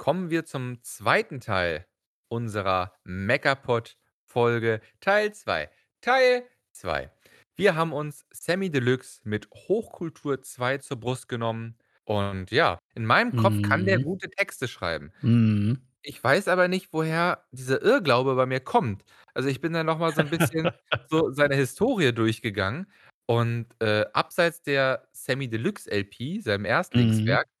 kommen wir zum zweiten Teil unserer Meckerpot-Folge, Teil 2. Teil 2. Wir haben uns Sammy Deluxe mit Hochkultur 2 zur Brust genommen. Und ja, in meinem Kopf kann der Mhm. gute Texte schreiben. Mhm. Ich weiß aber nicht, woher dieser Irrglaube bei mir kommt. Also, ich bin dann noch mal so 'n bisschen so seine Historie durchgegangen und, äh, abseits der Sammy Deluxe LP, seinem Mhm. Erstlingswerk, Mhm.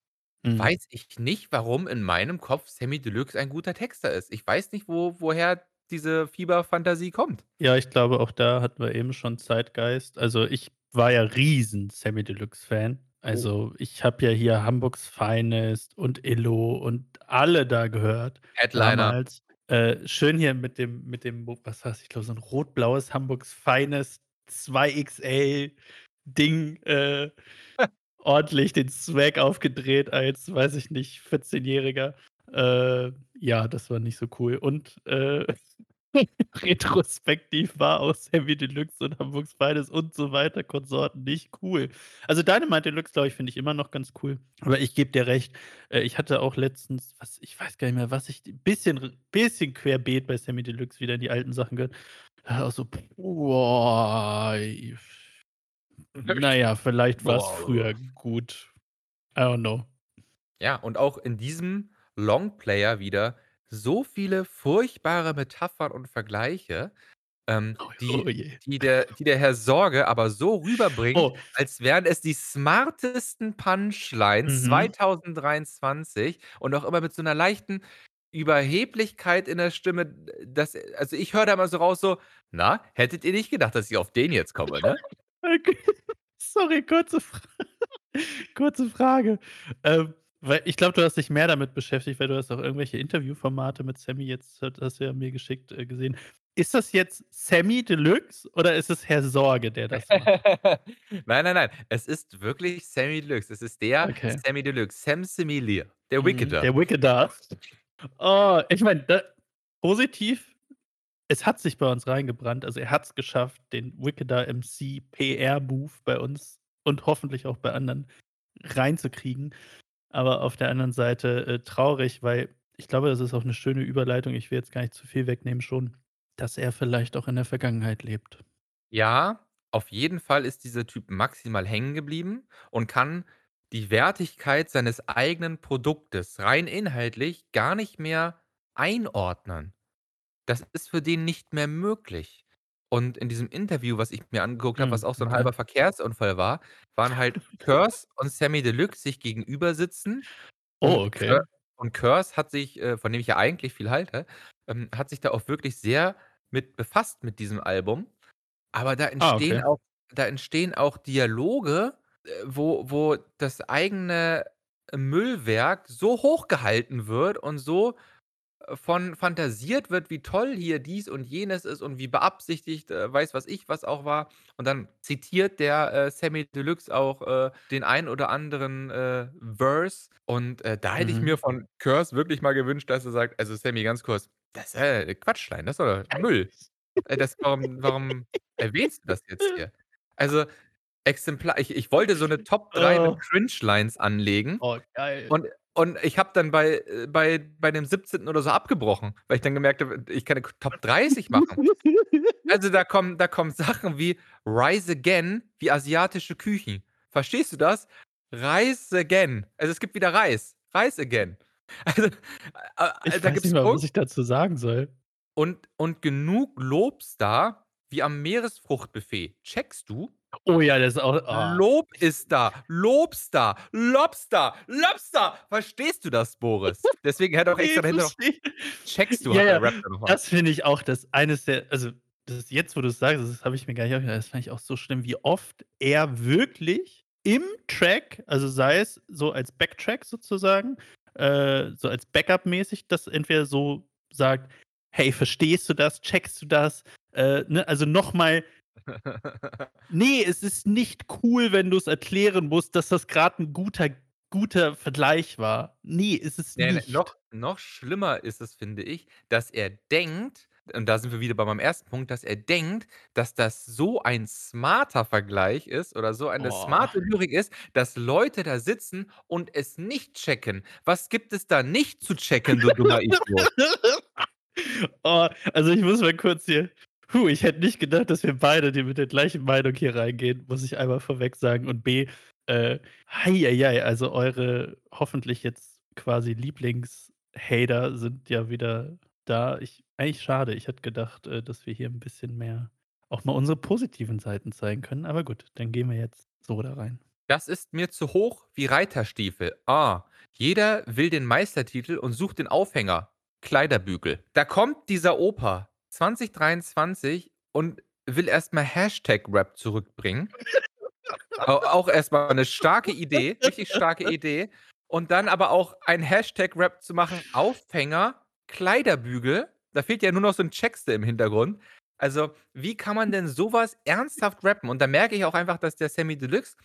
Weiß ich nicht, warum in meinem Kopf Sammy Deluxe ein guter Texter ist. Ich weiß nicht, wo woher diese Fieberfantasie kommt. Ja, ich glaube, auch da hatten wir eben schon Zeitgeist. Also, ich war ja riesen Sammy Deluxe Fan. Oh. Also, ich habe ja hier „Hamburgs Finest“ und „Illo“ und alle da gehört Headliner. damals. Äh, schön hier mit dem mit dem was war's? Ich glaube, so 'n rot-blaues „Hamburgs Finest“ 2XL Ding, äh, ordentlich den Swag aufgedreht als, weiß ich nicht, Vierzehnjähriger. Äh, ja, das war nicht so cool. Und, äh, retrospektiv war auch Sammy Deluxe und „Hamburgs Finest“ und so weiter Konsorten nicht cool. Also, „Dynamite Deluxe“, glaube ich, finde ich immer noch ganz cool. Aber ich gebe dir recht, äh, ich hatte auch letztens was ich weiß gar nicht mehr, was ich bisschen bisschen querbeet bei Sammy Deluxe wieder in die alten Sachen gehört. Ja, auch so, boah, i na ja, vielleicht war's früher gut. I don't know. Ja, und auch in diesem Longplayer wieder so viele furchtbare Metaphern und Vergleiche, ähm, Oh, die oh die der die der Herr Sorge aber so rüberbringt, Oh. als wären es die smartesten Punchlines Mhm. 2023 und auch immer mit so 'ner leichten Überheblichkeit in der Stimme, dass also, ich höre da immer so raus so: „Na, hättet ihr nicht gedacht, dass ich auf den jetzt komme, ne?“ Okay. Sorry, kurze Fra kurze Frage. Ähm, weil ich glaube, du hast dich mehr damit beschäftigt, weil du hast auch irgendwelche Interviewformate mit Sammy jetzt hast du ja mir geschickt, äh, gesehen. Ist das jetzt Sammy Deluxe oder ist es Herr Sorge, der das macht? Nein, nein, nein. Es ist wirklich Sammy Deluxe. Es ist der Okay. Sammy Deluxe, Sam Similia, der Mhm, Wickeder. der Wickeder. Oh, ich meine, positiv, es hat sich bei uns reingebrannt. Also, er hat's geschafft, den Wickeder MC PR Move bei uns und hoffentlich auch bei anderen reinzukriegen. Aber auf der anderen Seite, äh, traurig, weil ich glaube, das ist auch 'ne schöne Überleitung. Ich will jetzt gar nicht zu viel wegnehmen schon, dass er vielleicht auch in der Vergangenheit lebt. Ja, auf jeden Fall ist dieser Typ maximal hängen geblieben und kann die Wertigkeit seines eigenen Produktes rein inhaltlich gar nicht mehr einordnen. Das ist für den nicht mehr möglich. Und in diesem Interview, was ich mir angeguckt habe, was Hm, auch so 'n okay. halber Verkehrsunfall war, waren halt Curse und Sammy Deluxe sich gegenüber sitzen Oh, und Cur okay. und Curse hat sich, äh, von dem ich ja eigentlich viel halte, ähm, hat sich da auch wirklich sehr mit befasst mit diesem Album. Aber da Ah, entstehen okay. auch da entstehen auch Dialoge, äh, wo wo das eigene Müllwerk so hochgehalten wird und so, von fantasiert wird, wie toll hier dies und jenes ist und wie beabsichtigt, äh, weiß was ich was auch war. Und dann zitiert der, äh, Sammy Deluxe auch, äh, den einen oder anderen, äh, Verse. Und, äh, da hätte ich Mhm. mir von Curse wirklich mal gewünscht, dass er sagt: „Also, Sammy, ganz kurz, das, äh, Quatschlein, das ist doch Müll. Äh, das warum warum erwähnst du das jetzt hier?“ Also, Exempla ich ich wollte so 'ne Top 3 mit Oh. Cringelines anlegen Oh, geil. und und ich habe dann bei äh, bei bei dem 17. oder so abgebrochen, weil ich dann gemerkt habe, ich kann 'ne K Top 30 machen. Also, da kommen da kommen Sachen wie „Rise Again“ wie asiatische Küchen. Verstehst du das? „Rise Again.“ Also, es gibt wieder Reis. „Rise Again.“ Also, äh, Ich da weiß nicht gibt's mal, un was ich dazu sagen soll. und und genug Lobs-da wie am Meeresfruchtbuffet. Checkst du? Oh ja, das ist auch ah. Lob ist da, Lobster, Lobster, Lobster. Verstehst du das, Boris? Deswegen hat auch extra dahinter noch checkst du, Ja, ja, rappt er noch mal. das finde ich auch, das eines der also, das jetzt, wo du's sagst, das habe ich mir gar nicht das fand ich auch so schlimm, wie oft er wirklich im Track, also, sei es so als Backtrack sozusagen, äh, so als Backup-mäßig, das entweder so sagt: „Hey, verstehst du das? Checkst du das?“ Äh, ne, also, noch mal „Ne, es ist nicht cool, wenn du's erklären musst, dass das grad 'n guter guter Vergleich war. Ne, ist es Ne, ne, noch nicht.“ noch schlimmer ist es, finde ich, dass er denkt, und da sind wir wieder bei meinem 1. Punkt, dass er denkt, dass das so ein smarter Vergleich ist oder so eine Oh. smarte Lyrik ist, dass Leute da sitzen und es nicht checken. Was gibt es da nicht zu checken, du dummer Idiot? Oh, also, ich muss mal kurz hier Puh, ich hätte nicht gedacht, dass wir beide die mit der gleichen Meinung hier reingehen, muss ich einmal vorweg sagen. Und B, äh, hei, ei, ei, also, eure hoffentlich jetzt quasi Lieblingshater sind ja wieder da. Ich eigentlich schade, ich hätte gedacht, äh, dass wir hier 'n bisschen mehr auch mal unsere positiven Seiten zeigen können. Aber gut, dann gehen wir jetzt so da rein. Das ist mir zu hoch wie Reiterstiefel. Ah, jeder will den Meistertitel und sucht den Aufhänger. Kleiderbügel. Da kommt dieser Opa 2023 und will erst mal Hashtag-Rap zurückbringen. Au auch erst mal 'ne starke Idee, richtig starke Idee. Und dann aber auch ein Hashtag-Rap zu machen, Aufhänger, Kleiderbügel. Da fehlt ja nur noch so 'n Chexte im Hintergrund. Also, wie kann man denn so was ernsthaft rappen? Und da merke ich auch einfach, dass der Samy Deluxe,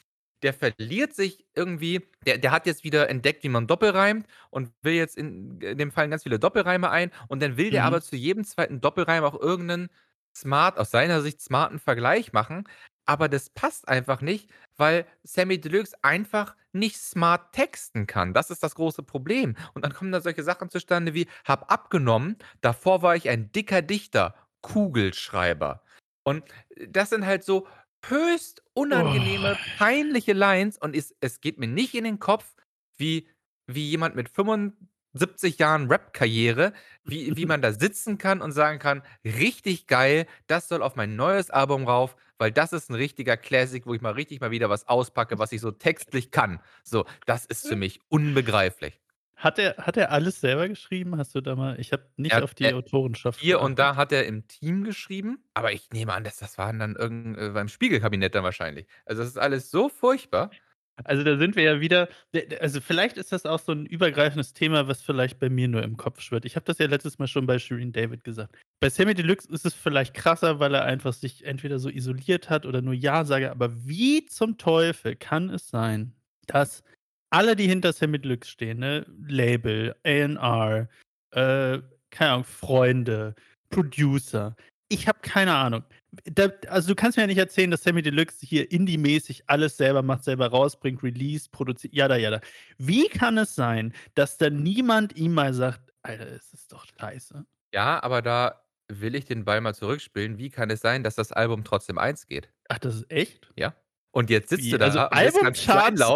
der verliert sich irgendwie der der hat jetzt wieder entdeckt, wie man doppelreimt und will jetzt in in dem Fall ganz viele Doppelreime ein. Und dann will der Mhm. aber zu jedem 2. Doppelreim auch irgend 'nen smart aus seiner Sicht smarten Vergleich machen. Aber das passt einfach nicht, weil Samy Deluxe einfach nicht smart texten kann. Das ist das große Problem. Und dann kommen da solche Sachen zustande wie: „Habe abgenommen, davor war ich ein dicker Dichter, Kugelschreiber.“ Und das sind halt so höchst Oh. unangenehme, peinliche Lines und es es geht mir nicht in den Kopf, wie wie jemand mit 75 Jahren Rap-Karriere wie wie man da sitzen kann und sagen kann: „Richtig geil, das soll auf mein neues Album rauf, weil das ist 'n richtiger Classic, wo ich mal richtig mal wieder was auspacke, was ich so textlich kann.“ So, das ist für mich unbegreiflich. Hat er hat er alles selber geschrieben? Hast du da mal ich habe Er nicht hat auf die äh, Autorenschaft hier und geachtet. da hat er im Team geschrieben, aber ich nehme an, dass das waren dann irgend äh, beim Spiegelkabinett dann wahrscheinlich. Also, das ist alles so furchtbar. Also, da sind wir ja wieder d d also, vielleicht ist das auch so 'n übergreifendes Thema, was vielleicht bei mir nur im Kopf schwirrt. Ich habe das ja letztes Mal schon bei Shirin David gesagt. Bei Samy Deluxe ist es vielleicht krasser, weil er einfach sich entweder so isoliert hat oder nur Ja-Sager. Aber wie zum Teufel kann es sein, dass alle, die hinter Samy Deluxe stehen, ne, Label, A&R, äh, keine Ahnung, Freunde, Producer ich habe keine Ahnung. Da also, du kannst mir ja nicht erzählen, dass Samy Deluxe hier Indie-mäßig alles selber macht, selber rausbringt, released, produziert, yada yada. Wie kann es sein, dass da niemand ihm mal sagt: „Alter, es ist doch scheiße?“ Ja, aber da will ich den Ball mal zurückspielen. Wie kann es sein, dass das Album trotzdem 1 geht? Ach, das ist echt? Ja. Und jetzt sitzt du Wie? Also, da ganz Albumcharts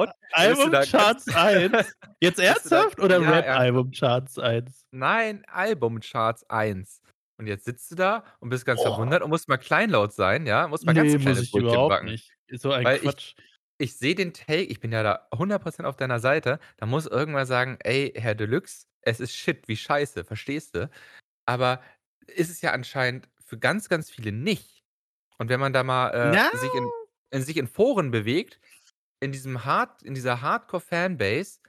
du ganz Albumcharts 1? Jetzt du da ernsthaft oder ja. Rap-Albumcharts 1? Nein, Albumcharts 1. Und jetzt sitzt du da und bist ganz Oh. verwundert und musst mal kleinlaut sein, ja? Musst mal ganz Ne, muss kleine ich Brötchen überhaupt backen. nicht. So ein Weil ich Quatsch. ich sehe den Take ich bin ja da 100 % auf deiner Seite. Da muss irgendwer sagen: „Ey, Herr Deluxe, es ist Shit, wie scheiße, verstehst du?“ Aber ist es ja anscheinend für ganz, ganz viele nicht. Und wenn man da mal, äh, sich in in sich in Foren bewegt, in diesem Hard in dieser Hardcore-Fanbase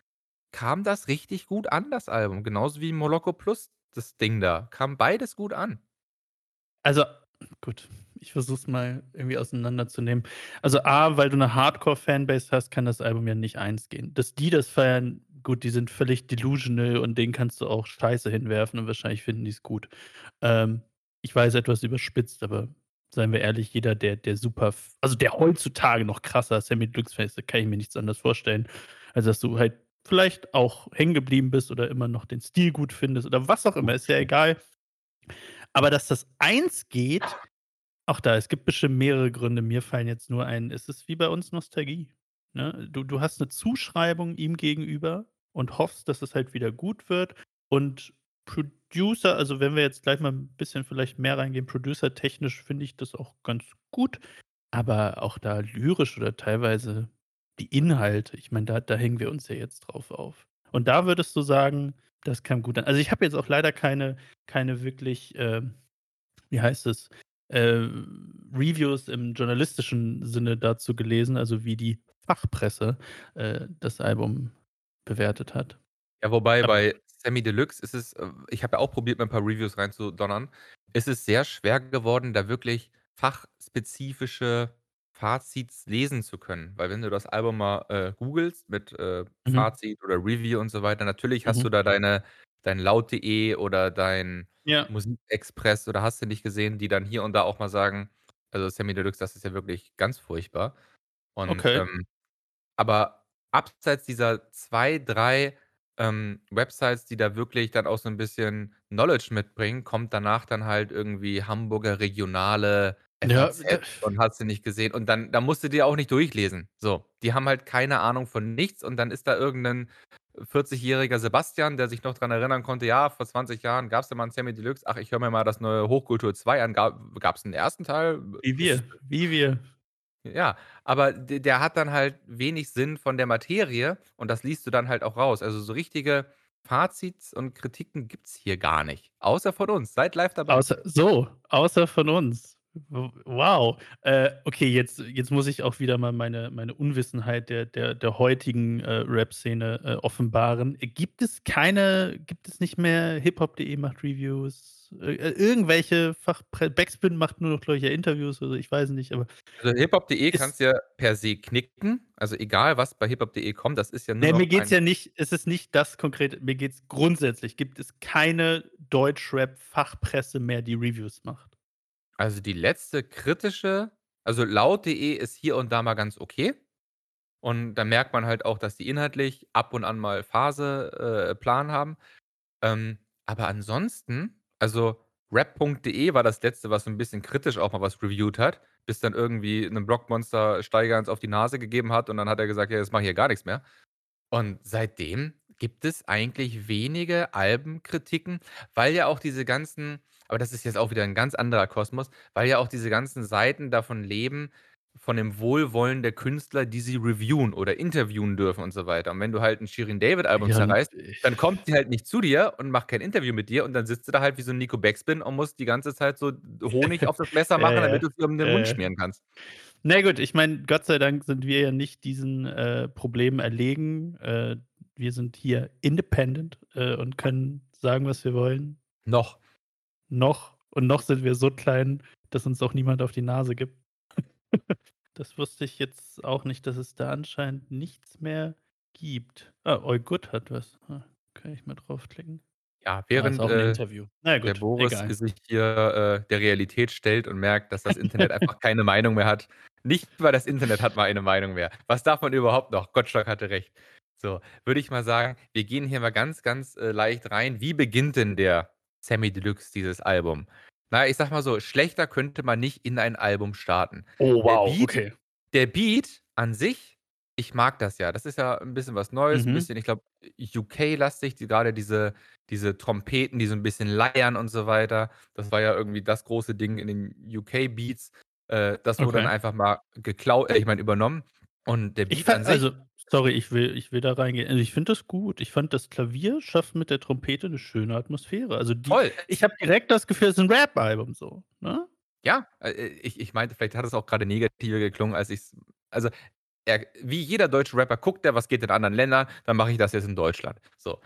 kam das richtig gut an, das Album. Genauso wie Moloko Plus, das Ding da. Kam beides gut an. Also, gut, ich versuche es mal irgendwie auseinanderzunehmen. Also, A, weil du 'ne Hardcore-Fanbase hast, kann das Album ja nicht 1 gehen. Dass die das feiern, gut, die sind völlig delusional und denen kannst du auch Scheiße hinwerfen und wahrscheinlich finden die's gut. Ähm, ich weiß, etwas überspitzt, aber seien wir ehrlich, jeder, der der super also, der heutzutage noch krasser Samy Deluxe-Fan ist, da kann ich mir nichts anderes vorstellen, als dass du halt vielleicht auch hängen geblieben bist oder immer noch den Stil gut findest oder was auch immer, ist ja egal. Aber dass das 1 geht, auch da, es gibt bestimmt mehrere Gründe. Mir fallen jetzt nur ein, es ist wie bei uns Nostalgie, ne? Du du hast 'ne Zuschreibung ihm gegenüber und hoffst, dass es halt wieder gut wird. Und Producer also, wenn wir jetzt gleich mal 'n bisschen vielleicht mehr reingehen, producertechnisch finde ich das auch ganz gut, aber auch da lyrisch oder teilweise die Inhalte, ich meine, da da hängen wir uns ja jetzt drauf auf. Und da würdest du sagen, das kam gut an. Also, ich habe jetzt auch leider keine keine wirklich, ähm, wie heißt es, äh, Reviews im journalistischen Sinne dazu gelesen, also, wie die Fachpresse, äh, das Album bewertet hat. Ja, wobei Aber bei Samy Deluxe ist es äh, ich habe ja auch probiert, mir 'n paar Reviews reinzudonnern. Es ist sehr schwer geworden, da wirklich fachspezifische Fazits lesen zu können. Weil wenn du das Album mal, äh, googelst mit, äh, Mhm. Fazit oder Review und so weiter, natürlich hast Mhm. du da deine dein laut.de oder dein Ja. Musikexpress oder hast du nicht gesehen, die dann hier und da auch mal sagen also, Samy Deluxe, das ist ja wirklich ganz furchtbar. Und, Okay. ähm aber abseits dieser 2, 3, ähm, Websites, die da wirklich dann auch so 'n bisschen Knowledge mitbringen, kommt danach dann halt irgendwie Hamburger Regionale, Ja, FAZ und hast du nicht gesehen. Und dann da musst du dir auch nicht durchlesen. So, die haben halt keine Ahnung von nichts und dann ist da irgend 'nen 40-jähriger Sebastian, der sich noch dran erinnern konnte: „Ja, vor 20 Jahren gab's da mal 'n Samy Deluxe. Ach, ich höre mir mal das neue Hochkultur 2 an. Ga gab's 'n 1. Teil?“ Wie wir, wie wir. Ja, aber der hat dann halt wenig Sinn von der Materie und das liest du dann halt auch raus. Also, so richtige Fazits und Kritiken gibt's hier gar nicht, außer von uns. Seid live dabei. Außer so, außer von uns. Wow. Äh, okay, jetzt jetzt muss ich auch wieder mal meine meine Unwissenheit der der der heutigen, äh, Rap-Szene, äh, offenbaren. Gibt es keine gibt es nicht mehr Hiphop.de macht Reviews, irgendwelche Fachpre Backspin macht nur noch, glaube ich, ja Interviews oder ich weiß nicht, aber Also, Hiphop.de kannst du ja per se knicken. Also, egal, was bei Hiphop.de kommt, das ist ja nur Ne, mir geht's ein ja nicht es ist nicht das konkrete mir geht's grundsätzlich gibt es keine Deutschrap-Fachpresse mehr, die Reviews macht? Also, die letzte kritische also, laut.de ist hier und da mal ganz okay. Und da merkt man halt auch, dass die inhaltlich ab und an mal Phase äh, Plan haben. Ähm, aber ansonsten also, rap.de war das Letzte, was so 'n bisschen kritisch auch mal was reviewed hat, bis dann irgendwie 'nem Blockmonster Steiger eins auf die Nase gegeben hat und dann hat er gesagt: „Ja, jetzt mache ich hier gar nix mehr.“ Und seitdem gibt es eigentlich wenige Albenkritiken, weil ja auch diese ganzen aber das ist jetzt auch wieder 'n ganz anderer Kosmos, weil ja auch diese ganzen Seiten davon leben, von dem Wohlwollen der Künstler, die sie reviewen oder interviewen dürfen und so weiter. Und wenn du halt 'n Shirin-David-Album Ja, und zerreißt, dann kommt die halt nicht zu dir und macht kein Interview mit dir und dann sitzt du da halt wie so 'n Nico Backspin und musst die ganze Zeit so Honig auf das Messer Ja, machen, damit ja. du's dir um den Ja, Mund ja. schmieren kannst. Na gut, ich meine, Gott sei Dank sind wir ja nicht diesen, äh, Problemen erlegen. Äh, wir sind hier independent, äh, und können sagen, was wir wollen. Noch. Noch. Und noch sind wir so klein, dass uns auch niemand auf die Nase gibt. Das wusste ich jetzt auch nicht, dass es da anscheinend nichts mehr gibt. Ah, Good hat was. Ah, kann ich mal draufklicken. Ja, Ah, ist während, auch 'n äh, Interview. Na ja, der gut, Boris egal. sich hier, äh, der Realität stellt und merkt, dass das Internet einfach keine Meinung mehr hat. Nicht mal das Internet hat mal eine Meinung mehr. Was darf man überhaupt noch? Gottschalk hatte recht. So, würde ich mal sagen, wir gehen hier mal ganz, ganz, äh, leicht rein. Wie beginnt denn der Samy Deluxe, dieses Album? Na ja, ich sage mal so, schlechter könnte man nicht in ein Album starten. Oh, Der wow, Beat okay. der Beat an sich ich mag das ja. Das ist ja 'n bisschen was Neues, Mhm. bisschen, ich glaube, UK-lastig, die grade diese diese Trompeten, die so 'n bisschen leiern und so weiter. Das war ja irgendwie das große Ding in den UK-Beats. Äh, das wurde dann Okay. einfach mal geklau äh, ich meine, übernommen. Und der Ich Beat fa an sich also, sorry, ich will ich will da reingehen. Also, ich finde das gut. Ich fand, das Klavier schafft mit der Trompete 'ne schöne Atmosphäre. Also, die Voll. ich habe direkt das Gefühl, es ist 'n Rap-Album so, ne? Ja, äh, äh, ich ich meinte, vielleicht hat es auch grade negativer geklungen, als ich's also, er wie jeder deutsche Rapper guckt er: „Was geht in anderen Ländern? Dann mache ich das jetzt in Deutschland.“ So.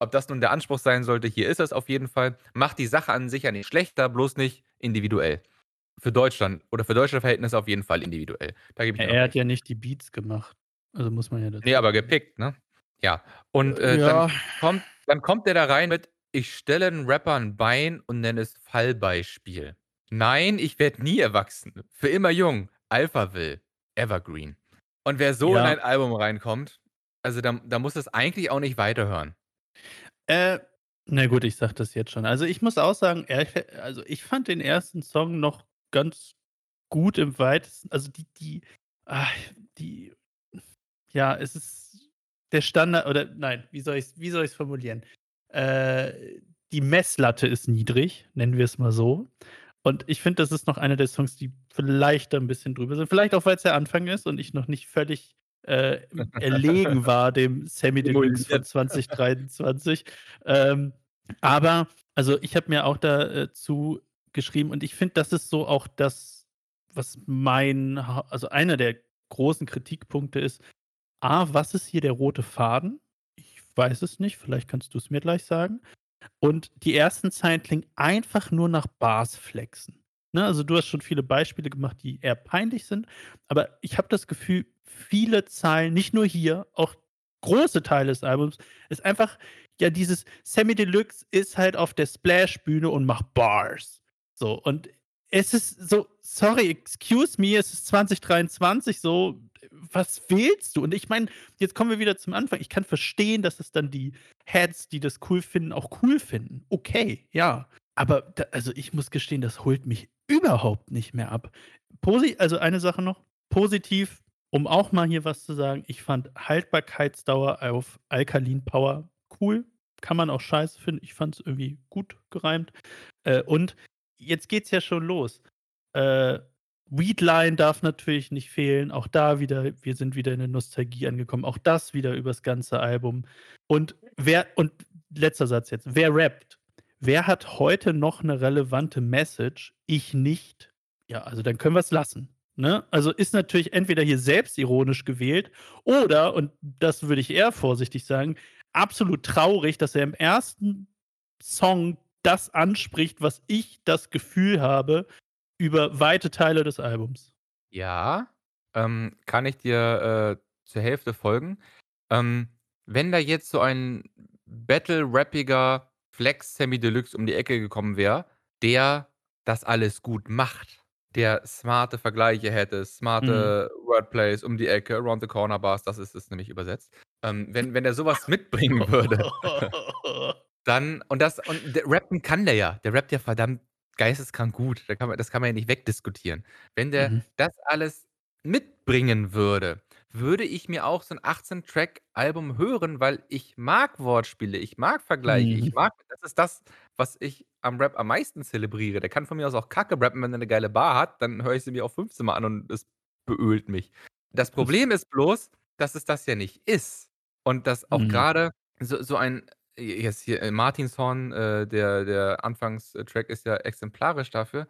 Ob das nun der Anspruch sein sollte, hier ist es auf jeden Fall. Macht die Sache an sich ja nicht schlechter, bloß nicht individuell. Für Deutschland oder für deutsche Verhältnisse auf jeden Fall individuell. Da gebe ich noch er hat ja nicht die Beats gemacht. Also, muss man ja Ne, dazu aber sagen. gepickt, ne? Ja. Und, Äh, äh, dann ja. kommt dann kommt der da rein mit: „Ich stelle 'n Rapper 'n Bein und nenne es Fallbeispiel. Nein, ich werde nie erwachsen. Für immer jung. Alphaville. Evergreen.“ Und wer so in Ja. ein Album reinkommt, also, da da muss es eigentlich auch nicht weiterhören. Äh, na gut, ich sage das jetzt schon. Also, ich muss auch sagen, also, ich fand den 1. Song noch ganz gut im Weitesten also, die die ah, die ja, es ist der Standard oder nein, wie soll ich's wie soll ich's formulieren? Äh, die Messlatte ist niedrig, nennen wir es mal so. Und ich finde, das ist noch einer der Songs, die vielleicht da 'n bisschen drüber sind. Vielleicht auch, weil's der Anfang ist und ich noch nicht völlig, äh, erlegen war dem Samy Deluxe von Demoliert. 2023. Ähm, aber also, ich habe mir auch da, äh, geschrieben und ich finde, das ist so auch das, was mein also, einer der großen Kritikpunkte ist. A: Was ist hier der rote Faden? Ich weiß es nicht, vielleicht kannst du's mir gleich sagen. Und die ersten Zeilen klingen einfach nur nach Bars flexen, ne? Also, du hast schon viele Beispiele gemacht, die eher peinlich sind, aber ich habe das Gefühl, viele Zeilen, nicht nur hier, auch große Teile des Albums, ist einfach ja, dieses Samy Deluxe ist halt auf der Splash-Bühne und macht Bars. So, und es ist so, sorry, excuse me, es ist 2023 so, was willst du? Und ich meine, jetzt kommen wir wieder zum Anfang. Ich kann verstehen, dass es dann die Heads, die das cool finden, auch cool finden. Okay, ja. Aber da, also ich muss gestehen, das holt mich überhaupt nicht mehr ab. Posi also eine Sache noch, positiv, um auch mal hier was zu sagen, ich fand Haltbarkeitsdauer auf Alkalin Power cool. Kann man auch scheiße finden. Ich fand es irgendwie gut gereimt. Äh, und jetzt geht's ja schon los. Äh, Weedline darf natürlich nicht fehlen. Auch da wieder, wir sind wieder in der Nostalgie angekommen. Auch das wieder übers ganze Album. Und wer, und letzter Satz jetzt, wer rappt? Wer hat heute noch eine relevante Message? Ich nicht. Ja, also dann können wir es lassen. Ne? Also ist natürlich entweder hier selbstironisch gewählt oder, und das würde ich eher vorsichtig sagen, absolut traurig, dass er im ersten Song das anspricht, was ich das Gefühl habe über weite Teile des Albums. Ja, ähm, kann ich dir äh, zur Hälfte folgen. Ähm, wenn da jetzt so ein battle-rappiger Flex Semi Deluxe um die Ecke gekommen wäre, der das alles gut macht, der smarte Vergleiche hätte, smarte mhm. Wordplays um die Ecke, around the corner bars, das ist es nämlich übersetzt. Ähm, wenn, wenn er sowas mitbringen würde, dann, und das, und der, rappen kann der ja, der rappt ja verdammt geisteskrank gut, da kann man, das kann man ja nicht wegdiskutieren. Wenn der mhm. das alles mitbringen würde, würde ich mir auch so ein 18-Track-Album hören, weil ich mag Wortspiele, ich mag Vergleiche, mhm. ich mag, das ist das, was ich am Rap am meisten zelebriere. Der kann von mir aus auch Kacke rappen, wenn er eine geile Bar hat, dann höre ich sie mir auch 15 Mal an und es beölt mich. Das Problem ist bloß, dass es das ja nicht ist. Und dass auch mhm. gerade so, so ein, jetzt hier äh, Martinshorn, äh, der, der Anfangstrack ist ja exemplarisch dafür.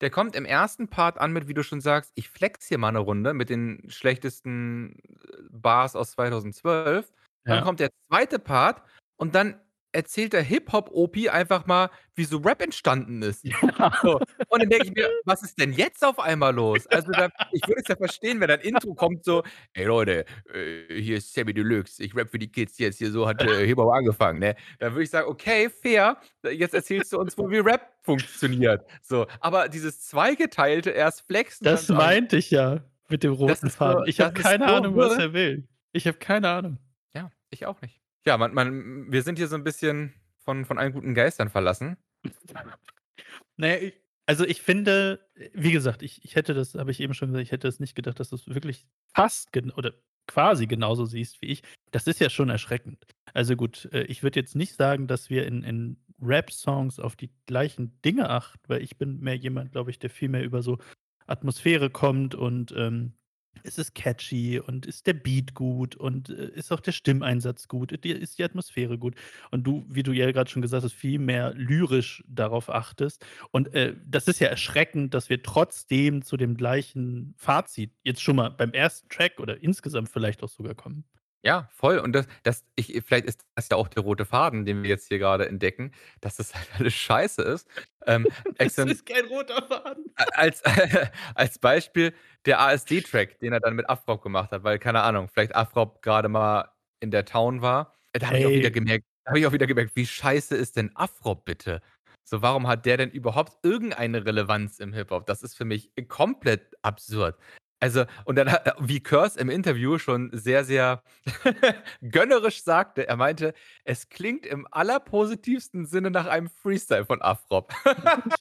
Der kommt im ersten Part an mit, wie du schon sagst, ich flex hier mal eine Runde mit den schlechtesten äh, Bars aus 2012. Dann ja. kommt der zweite Part und dann erzählt der Hip-Hop-OP einfach mal, wie so Rap entstanden ist. Ja. So. Und dann denke ich mir, was ist denn jetzt auf einmal los? Also, da, ich würde es ja verstehen, wenn ein Intro kommt, so, ey Leute, äh, hier ist Sammy Deluxe, ich rap für die Kids jetzt, hier so hat äh, Hip-Hop angefangen, ne? Dann würde ich sagen, okay, fair, jetzt erzählst du uns wohl, wie Rap funktioniert. So, aber dieses zweigeteilte erst flexen. Das meinte ich ja mit dem roten Faden. ich habe keine Ahnung, was er will. Ich habe keine Ahnung. Ja, ich auch nicht. Ja, man man wir sind hier so 'n bisschen von von allen guten Geistern verlassen. Na ja, ich also, ich finde wie gesagt, ich ich hätte das habe ich eben schon gesagt, ich hätte es nicht gedacht, dass du's wirklich fast oder quasi genauso siehst wie ich. Das ist ja schon erschreckend. Also gut, äh, ich würde jetzt nicht sagen, dass wir in in Rap-Songs auf die gleichen Dinge achten, weil ich bin mehr jemand, glaube ich, der viel mehr über so Atmosphäre kommt und, ähm ist es catchy und ist der Beat gut und, äh, ist auch der Stimmeinsatz gut, ist die Atmosphäre gut? Und du, wie du ja gerade schon gesagt hast, viel mehr lyrisch darauf achtest. Und, äh, das ist ja erschreckend, dass wir trotzdem zu dem gleichen Fazit jetzt schon mal beim ersten Track oder insgesamt vielleicht auch sogar kommen. Ja, voll. Und das das ich vielleicht ist das ja auch der rote Faden, den wir jetzt hier gerade entdecken, dass das halt alles scheiße ist. Ähm, Das ist kein roter Faden. als als Beispiel der ASD-Track, den er dann mit Afrop gemacht hat, weil, keine Ahnung, vielleicht Afrop gerade mal in der Town war. Da habe ich auch wieder gemerkt habe ich auch wieder gemerkt, wie scheiße ist denn Afrop bitte? So, warum hat der denn überhaupt irgendeine Relevanz im Hip-Hop? Das ist für mich komplett absurd. Also, und dann wie Curse im Interview schon sehr, sehr gönnerisch sagte, er meinte: „Es klingt im allerpositivsten Sinne nach einem Freestyle von Afrop.“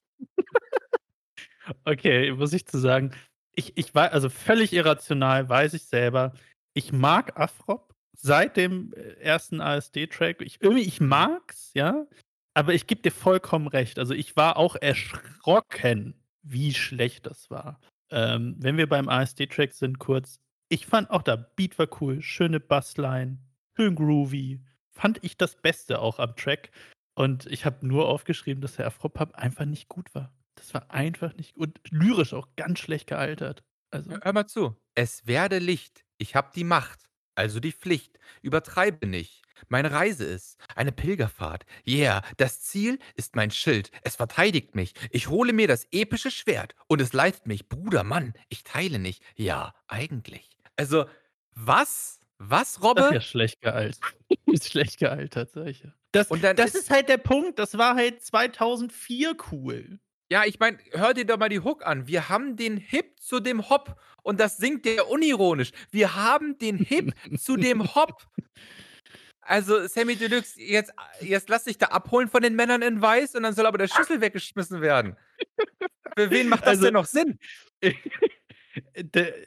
Okay, muss ich zu sagen, ich ich war also völlig irrational, weiß ich selber. Ich mag Afrop seit dem, äh, ersten ASD-Track. Ich irgendwie ich mag's, ja, aber ich gebe dir vollkommen recht. Also, ich war auch erschrocken, wie schlecht das war. Ähm, wenn wir beim ASD-Track sind kurz, ich fand auch da Beat war cool, schöne Bassline, schön groovy. Fand ich das Beste auch am Track. Und ich habe nur aufgeschrieben, dass der Afropop einfach nicht gut war. Das war einfach nicht gut. Und lyrisch auch ganz schlecht gealtert. Also. Hör mal zu. Es werde Licht. Ich hab die Macht. Also die Pflicht. Übertreibe nicht. Meine Reise ist eine Pilgerfahrt. Yeah, das Ziel ist mein Schild. Es verteidigt mich. Ich hole mir das epische Schwert und es leitet mich. Bruder, Mann, ich teile nicht. Ja, eigentlich. Also, was, Was, Das ist Robbe? ja schlecht gealtert. Ist schlecht gealtert, sage ich ja. Das das ist ist halt der Punkt, das war halt 2004 cool. Ja, ich meine, hör dir doch mal die Hook an. Wir haben den Hip zu dem Hop und das singt der unironisch. Wir haben den Hip zu dem Hop. Also, Samy Deluxe, jetzt jetzt lass dich da abholen von den Männern in Weiß und dann soll aber der Schlüssel weggeschmissen werden. Für wen macht das Also denn noch Sinn?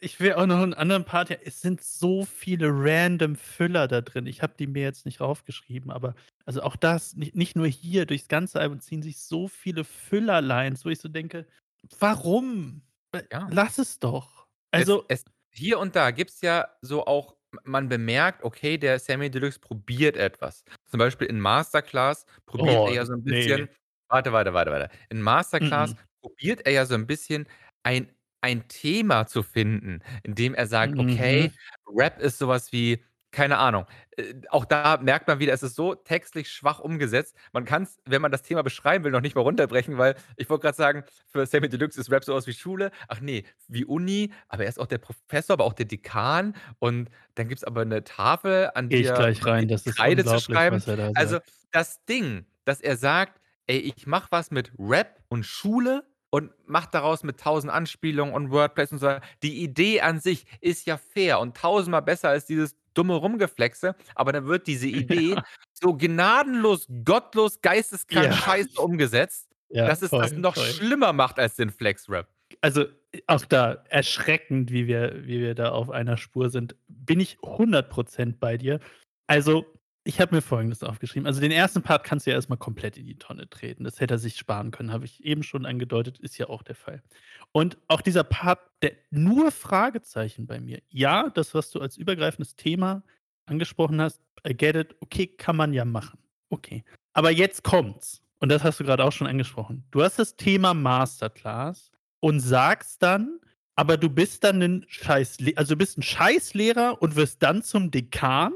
Ich will auch noch 'n anderen Part ja, es sind so viele random Füller da drin. Ich habe die mir jetzt nicht raufgeschrieben, aber also auch das, nicht nicht nur hier, durchs ganze Album ziehen sich so viele Füllerlines, wo ich so denke: „Warum? Äh, Ja. lass es doch.“ Es Also es hier und da gibt's ja so auch man bemerkt, okay, der Samy Deluxe probiert etwas. Zum Beispiel in Masterclass probiert er Oh, ja so 'n ne. bisschen warte, warte, warte, warte. In Masterclass Mm-mm. probiert er ja so 'n bisschen ein ein Thema zu finden, indem er sagt: „Okay, Mhm. Rap ist so was wie“ keine Ahnung. Äh, auch da merkt man wieder, es ist so textlich schwach umgesetzt. Man kann's, wenn man das Thema beschreiben will, noch nicht mal runterbrechen, weil ich wollte grad sagen, für Samy Deluxe ist Rap so was wie Schule. Ach ne, wie Uni, aber er ist auch der Professor, aber auch der Dekan und dann gibt's aber 'ne Tafel, an ich er gleich rein, das ist Kreide zu schreiben. was er da Also, das Ding, dass er sagt: „Ey, ich mache was mit Rap und Schule und mache daraus mit 1.000 Anspielungen und Wordplays und so weiter.“ Die Idee an sich ist ja fair und tausendmal besser als dieses dumme Rumgeflexe, aber dann wird diese Idee Ja. so gnadenlos, gottlos, geisteskrank Ja. scheiße umgesetzt, Ja, dass es das voll, noch voll. schlimmer macht als den Flex-Rap. Also, auch da erschreckend, wie wir wie wir da auf einer Spur sind. Bin ich 100 % bei dir. Also, ich habe mir Folgendes aufgeschrieben. Also, den 1. Part kannst du ja erst mal komplett in die Tonne treten. Das hätte er sich sparen können, habe ich eben schon angedeutet, ist ja auch der Fall. Und auch dieser Part, der nur Fragezeichen bei mir. Ja, das, was du als übergreifendes Thema angesprochen hast, I get it, okay, kann man ja machen. Okay. Aber jetzt kommt's. Und das hast du grad auch schon angesprochen. Du hast das Thema Masterclass und sagst dann, aber du bist dann 'nen scheiß also, du bist 'n Scheißlehrer und wirst dann zum Dekan?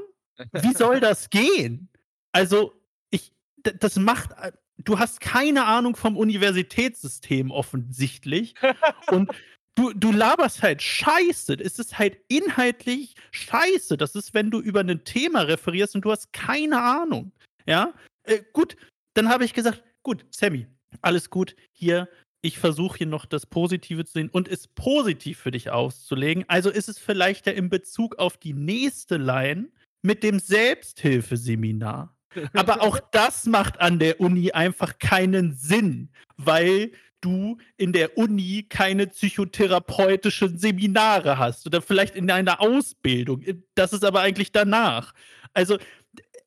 Wie soll das gehen? Also, ich das macht a du hast keine Ahnung vom Universitätssystem offensichtlich und du du laberst halt Scheiße. Es ist halt inhaltlich Scheiße. Das ist, wenn du über 'nen Thema referierst und du hast keine Ahnung, ja? Äh, gut, dann habe ich gesagt: „Gut, Samy, alles gut. Hier, ich versuche hier noch das Positive zu sehen und es positiv für dich auszulegen. Also, ist es vielleicht ja in Bezug auf die nächste Line mit dem Selbsthilfeseminar. Aber auch das macht an der Uni einfach keinen Sinn, weil du in der Uni keine psychotherapeutischen Seminare hast oder vielleicht in deiner Ausbildung. Das ist aber eigentlich danach. Also,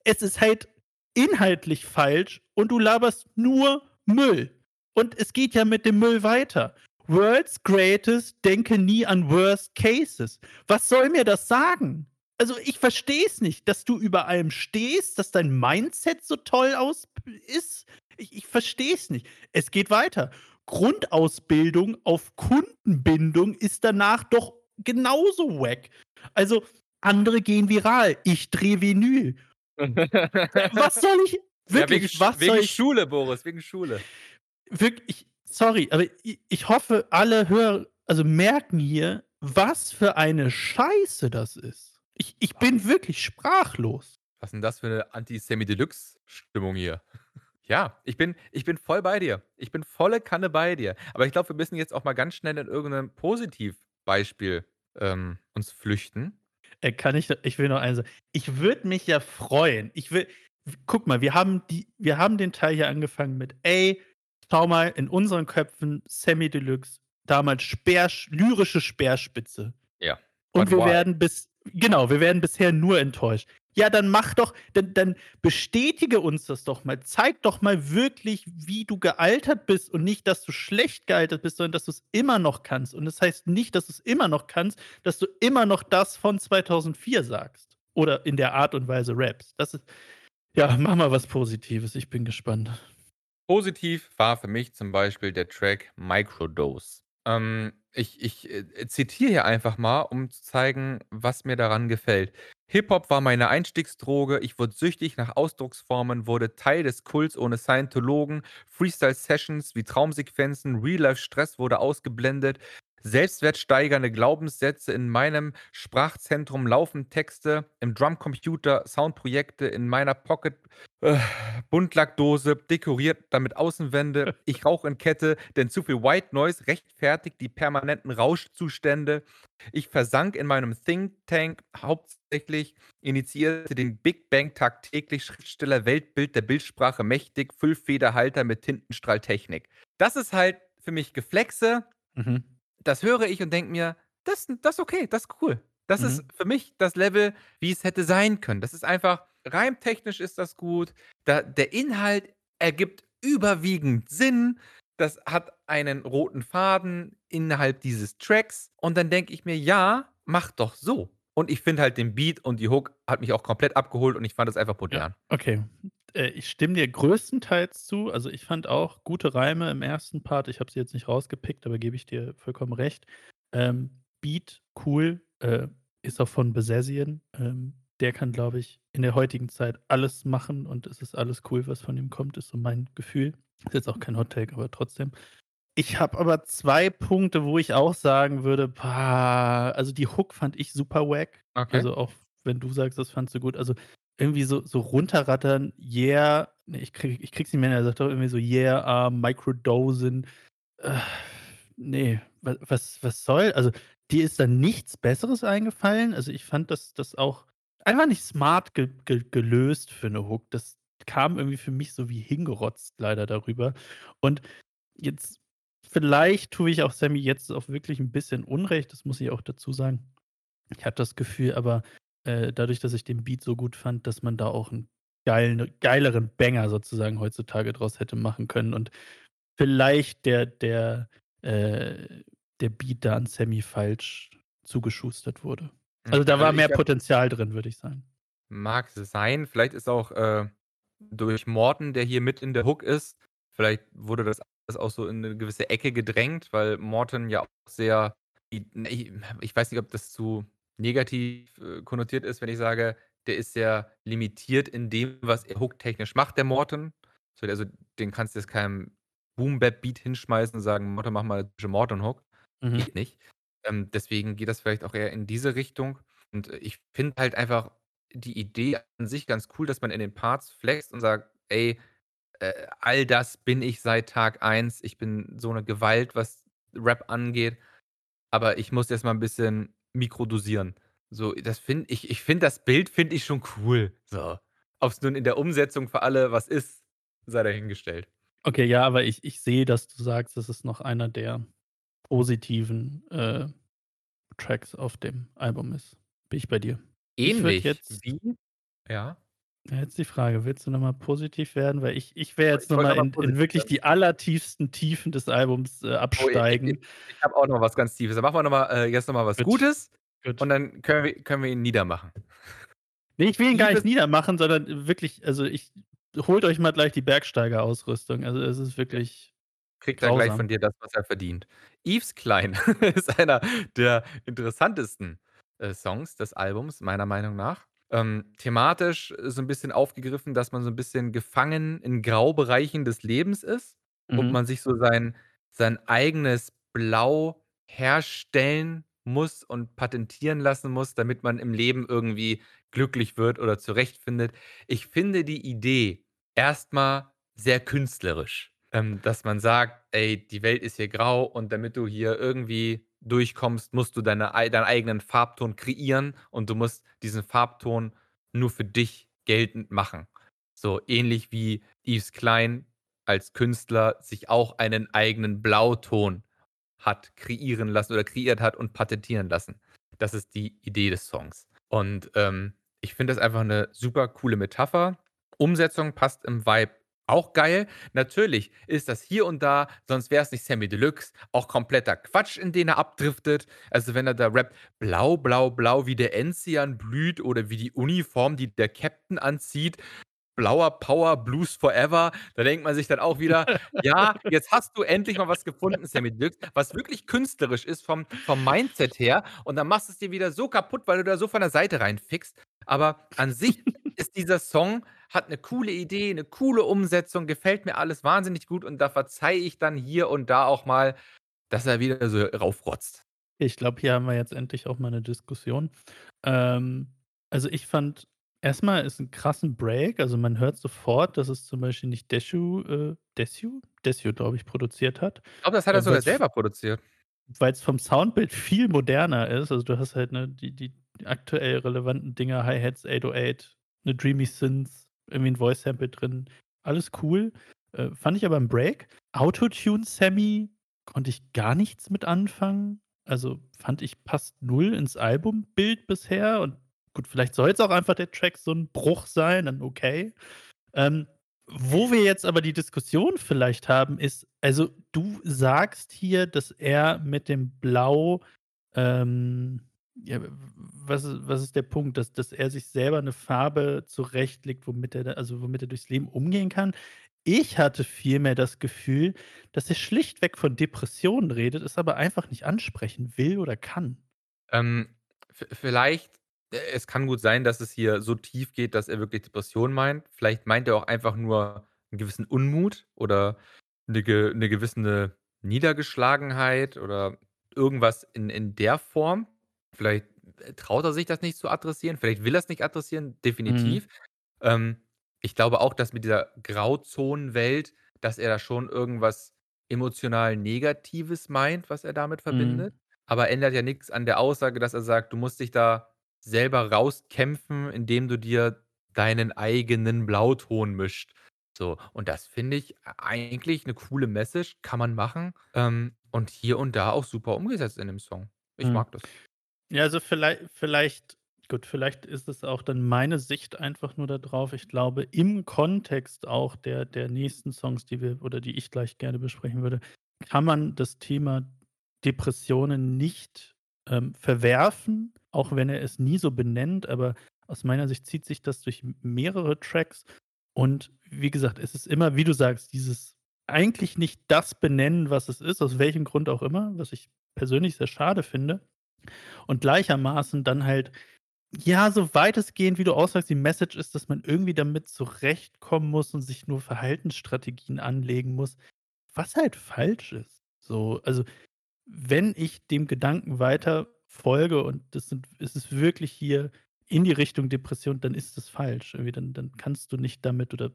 es ist halt inhaltlich falsch und du laberst nur Müll. Und es geht ja mit dem Müll weiter. World's Greatest denke nie an Worst Cases. Was soll mir das sagen? Also, ich verstehe es nicht, dass du über allem stehst, dass dein Mindset so toll aus ist. Ich ich verstehe es nicht. Es geht weiter. Grundausbildung auf Kundenbindung ist danach doch genauso wack. Also, andere gehen viral. Ich drehe Vinyl. Was soll ich Ja, wegen wirklich, was soll wegen ich Schule, Boris, wegen Schule. Wirk ich sorry, aber i ich hoffe, alle Hörer also, merken hier, was für eine Scheiße das ist. Ich ich bin wirklich sprachlos. Was 'n das für 'ne Anti-Samy Deluxe-Stimmung hier? Ja, ich bin ich bin voll bei dir. Ich bin volle Kanne bei dir. Aber ich glaube, wir müssen jetzt auch mal ganz schnell in irgend 'nem Positivbeispiel, ähm, uns flüchten. Äh, kann ich ich will noch eins sagen. Ich würde mich ja freuen. Ich will guck mal, wir haben die wir haben den Teil hier angefangen mit: „Ey, schau mal in unseren Köpfen Samy Deluxe, damals Speersch lyrische Speerspitze.“ Ja, Und wir werden bis genau, wir werden bisher nur enttäuscht. Ja, dann mach doch dann dann bestätige uns das doch mal. Zeig doch mal wirklich, wie du gealtert bist und nicht, dass du schlecht gealtert bist, sondern dass du's immer noch kannst. Und das heißt nicht, dass du's immer noch kannst, dass du immer noch das von 2004 sagst oder in der Art und Weise rappst. Das ist ja, mach mal was Positives. Ich bin gespannt. Positiv war für mich zum Beispiel der Track „Microdose“. Ähm, ich ich, äh, zitiere hier einfach mal, um zu zeigen, was mir daran gefällt. „Hip-Hop war meine Einstiegsdroge. Ich wurde süchtig nach Ausdrucksformen, wurde Teil des Kults ohne Scientologen. Freestyle-Sessions wie Traumsequenzen, Real-Life-Stress wurde ausgeblendet. Selbstwertsteigernde Glaubenssätze in meinem Sprachzentrum laufen Texte, im Drumcomputer Soundprojekte, in meiner Pocket, äh, Buntlackdose dekoriert damit Außenwände. Ich rauche in Kette, denn zu viel White Noise rechtfertigt die permanenten Rauschzustände. Ich versank in meinem Think Tank hauptsächlich, initiierte den Big Bang tagtäglich, Schriftsteller, Weltbild der Bildsprache mächtig, Füllfederhalter mit Tintenstrahltechnik. Das ist halt für mich Geflexe. Mhm. Das höre ich und denke mir: „Das das ist okay, das ist cool.“ Das ist Mhm. für mich das Level, wie es hätte sein können. Das ist einfach reimtechnisch ist das gut. Da der Inhalt ergibt überwiegend Sinn. Das hat einen roten Faden innerhalb dieses Tracks und dann denke ich mir: „Ja, mach doch so.“ Und ich finde halt den Beat und die Hook hat mich auch komplett abgeholt und ich fand das einfach Ja, modern. okay. Äh, ich stimme dir größtenteils zu. Also, ich fand auch gute Reime im 1. Part. Ich habe sie jetzt nicht rausgepickt, aber gebe ich dir vollkommen recht. Ähm, Beat cool, äh, ist auch von Besazian. Ähm, der kann, glaube ich, in der heutigen Zeit alles machen und es ist alles cool, was von ihm kommt, ist so mein Gefühl. Ist jetzt auch kein Hot Take, aber trotzdem. Ich habe aber 2 Punkte, wo ich auch sagen würde, boah, also die Hook fand ich super wack. Okay. Also, auch wenn du sagst, das fandst du gut. Also, irgendwie so so runterrattern, yeah ne, ich kriege ich kriege es nicht mehr. Er sagt doch irgendwie so: „Yeah, uh, microdosing.“ Äh, ne, wa was was soll also, dir ist da nichts Besseres eingefallen? Also, ich fand das das auch einfach nicht smart ge ge gelöst für 'ne Hook. Das kam irgendwie für mich so wie hingerotzt leider darüber. Und jetzt vielleicht tue ich auch Sammy jetzt auch wirklich 'n bisschen Unrecht, das muss ich auch dazu sagen. Ich hatte das Gefühl aber, äh, dadurch, dass ich den Beat so gut fand, dass man da auch 'n geilen geileren Banger sozusagen heutzutage draus hätte machen können und vielleicht der der äh, der Beat da an Sammy falsch zugeschustert wurde. Hm, Also, da also war mehr ich habe Potenzial drin, würde ich sagen. Mag sein. Vielleicht ist auch, äh, durch Morten, der hier mit in der Hook ist vielleicht wurde das alles auch so in 'ne gewisse Ecke gedrängt, weil Morten ja auch sehr ne, i ich weiß nicht, ob das zu negativ, äh, konnotiert ist, wenn ich sage, der ist sehr limitiert in dem, was er hooktechnisch macht, der Morten. So, also, den kannst du jetzt keinem Boom-Bap-Beat hinschmeißen und sagen: „Morten, mach mal Morten-Hook.“ Mhm. Geht nicht. Ähm, deswegen geht das vielleicht auch eher in diese Richtung. Und ich finde halt einfach die Idee an sich ganz cool, dass man in den Parts flext und sagt: „Ey, äh, all das bin ich seit Tag 1. Ich bin so 'ne Gewalt, was Rap angeht, aber ich muss jetzt mal 'n bisschen mikrodosieren.“ So, das finde ich ich finde das Bild finde ich schon cool, so. Ob's nun in der Umsetzung für alle was ist, sei dahingestellt. Okay, ja, aber ich ich sehe, dass du sagst, das ist noch einer der positiven, äh, Tracks auf dem Album ist. Bin ich bei dir. Ähnlich jetzt wie ja? Ja, jetzt die Frage, willst du noch mal positiv werden? Weil ich ich wäre jetzt Ich noch wollte mal noch mal in in positiv wirklich werden. die allertiefsten Tiefen des Albums, äh, Oh, i i i absteigen. ich habe auch noch was ganz Tiefes. Dann machen wir noch mal äh, jetzt noch mal was Gut, Gutes und gut. dann können wir können wir ihn niedermachen. Ne, ich will ihn gar nicht niedermamachen, sondern wirklich also, ich holt euch mal gleich die Bergsteiger-Ausrüstung. Also, es ist wirklich Kriegt er gleich von grausam. dir das, was er verdient. Yves Klein ist einer der interessantesten, äh, Songs des Albums, meiner Meinung nach. Ähm, thematisch so 'n bisschen aufgegriffen, dass man so 'n bisschen gefangen in Graubereichen des Lebens ist und Mhm. man sich so sein sein eigenes Blau herstellen muss und patentieren lassen muss, damit man im Leben irgendwie glücklich wird oder zurechtfindet. Ich finde die Idee erst mal sehr künstlerisch, ähm, dass man sagt: „Ey, die Welt ist hier grau und damit du hier irgendwie durchkommst, musst du deine ei deinen eigenen Farbton kreieren und du musst diesen Farbton nur für dich geltend machen.“ So ähnlich wie Yves Klein als Künstler sich auch einen eigenen Blauton hat kreieren lassen oder kreiert hat und patentieren lassen. Das ist die Idee des Songs. Und, ähm, ich finde das einfach 'ne super coole Metapher. Umsetzung passt im Vibe auch geil. Natürlich ist das hier und da, sonst wär's nicht Samy Deluxe, auch kompletter Quatsch, in den er abdriftet. Also, wenn er da rappt: „Blau, blau, blau, wie der Enzian blüht oder wie die Uniform, die der Captain anzieht. Blauer Power, Blues forever.“ Da denkt man sich dann auch wieder: „Ja, jetzt hast du endlich mal was gefunden, Samy Deluxe, was wirklich künstlerisch ist vom vom Mindset her und dann machst du's dir wieder so kaputt, weil du da so von der Seite reinfickst.“ Aber an sich ist dieser Song hat 'ne coole Idee, 'ne coole Umsetzung, gefällt mir alles wahnsinnig gut und da verzeihe ich dann hier und da auch mal dass er wieder so raufrotzt. Ich glaube, hier haben wir jetzt endlich auch mal 'ne Diskussion. Ähm, also, ich fand erst mal ist 'n krassen Break. Also, man hört sofort, dass es zum Beispiel nicht Deschu äh, Desju? Desju, glaube ich, produziert hat, Ich glaube, das hat er sogar weil's selber produziert. Weil's vom Soundbild viel moderner ist. Also, du hast halt, ne, die die aktuell relevanten Dinger, Hi-Hats, 808, 'ne Dreamy Synths, irgendwie 'n Voice Sample drin. Alles cool. Äh, fand ich aber 'n Break. Auto-Tune-Sammy konnte ich gar nichts mit anfangen. Also, fand ich, passt null ins Albumbild bisher und gut, vielleicht soll's auch einfach der Track so 'n Bruch sein, dann okay. Ähm, wo wir jetzt aber die Diskussion vielleicht haben, ist also, du sagst hier, dass er mit dem Blau, ähm ja, was ist was ist der Punkt? Dass dass er sich selber 'ne Farbe zurechtlegt, womit er also, womit er durchs Leben umgehen kann? Ich hatte vielmehr das Gefühl, dass er schlichtweg von Depressionen redet, es aber einfach nicht ansprechen will oder kann. Ähm, vielleicht äh, es kann gut sein, dass es hier so tief geht, dass er wirklich Depressionen meint. Vielleicht meint er auch einfach nur 'n gewissen Unmut oder 'ne ge 'ne gewisse Niedergeschlagenheit oder irgendwas in in der Form. Vielleicht, äh, traut er sich das nicht zu adressieren, vielleicht will er's nicht adressieren, Mhm. definitiv. Ähm, ich glaube auch, dass mit dieser Grauzonenwelt, dass er da schon irgendwas emotional Negatives meint, was er damit Mhm. verbindet. Aber ändert ja nix an der Aussage, dass er sagt: „Du musst dich da selber rauskämpfen, indem du dir deinen eigenen Blauton mischt.“ So, und das finde ich eigentlich 'ne coole Message, kann man machen, ähm, und hier und da auch super umgesetzt in dem Song. Ich Mhm. mag das. Ja, also, viellei vielleicht gut, vielleicht ist es auch dann meine Sicht einfach nur da drauf. Ich glaube, im Kontext auch der der nächsten Songs, die wir oder die ich gleich gerne besprechen würde, kann man das Thema Depressionen nicht, ähm, verwerfen, auch wenn er es nie so benennt. Aber aus meiner Sicht zieht sich das durch m mehrere Tracks. Und wie gesagt, es ist immer, wie du sagst, dieses eigentlich nicht das benennen, was es ist, aus welchem Grund auch immer, was ich persönlich sehr schade finde. Und gleichermaßen dann halt, ja, so weitestgehend, wie du auch sagst, die Message ist, dass man irgendwie damit zurechtkommen muss und sich nur Verhaltensstrategien anlegen muss, was halt falsch ist. So, also, wenn ich dem Gedanken weiter folge und das sind es ist wirklich hier in die Richtung Depression, dann ist das falsch. Irgendwie dann dann kannst du nicht damit oder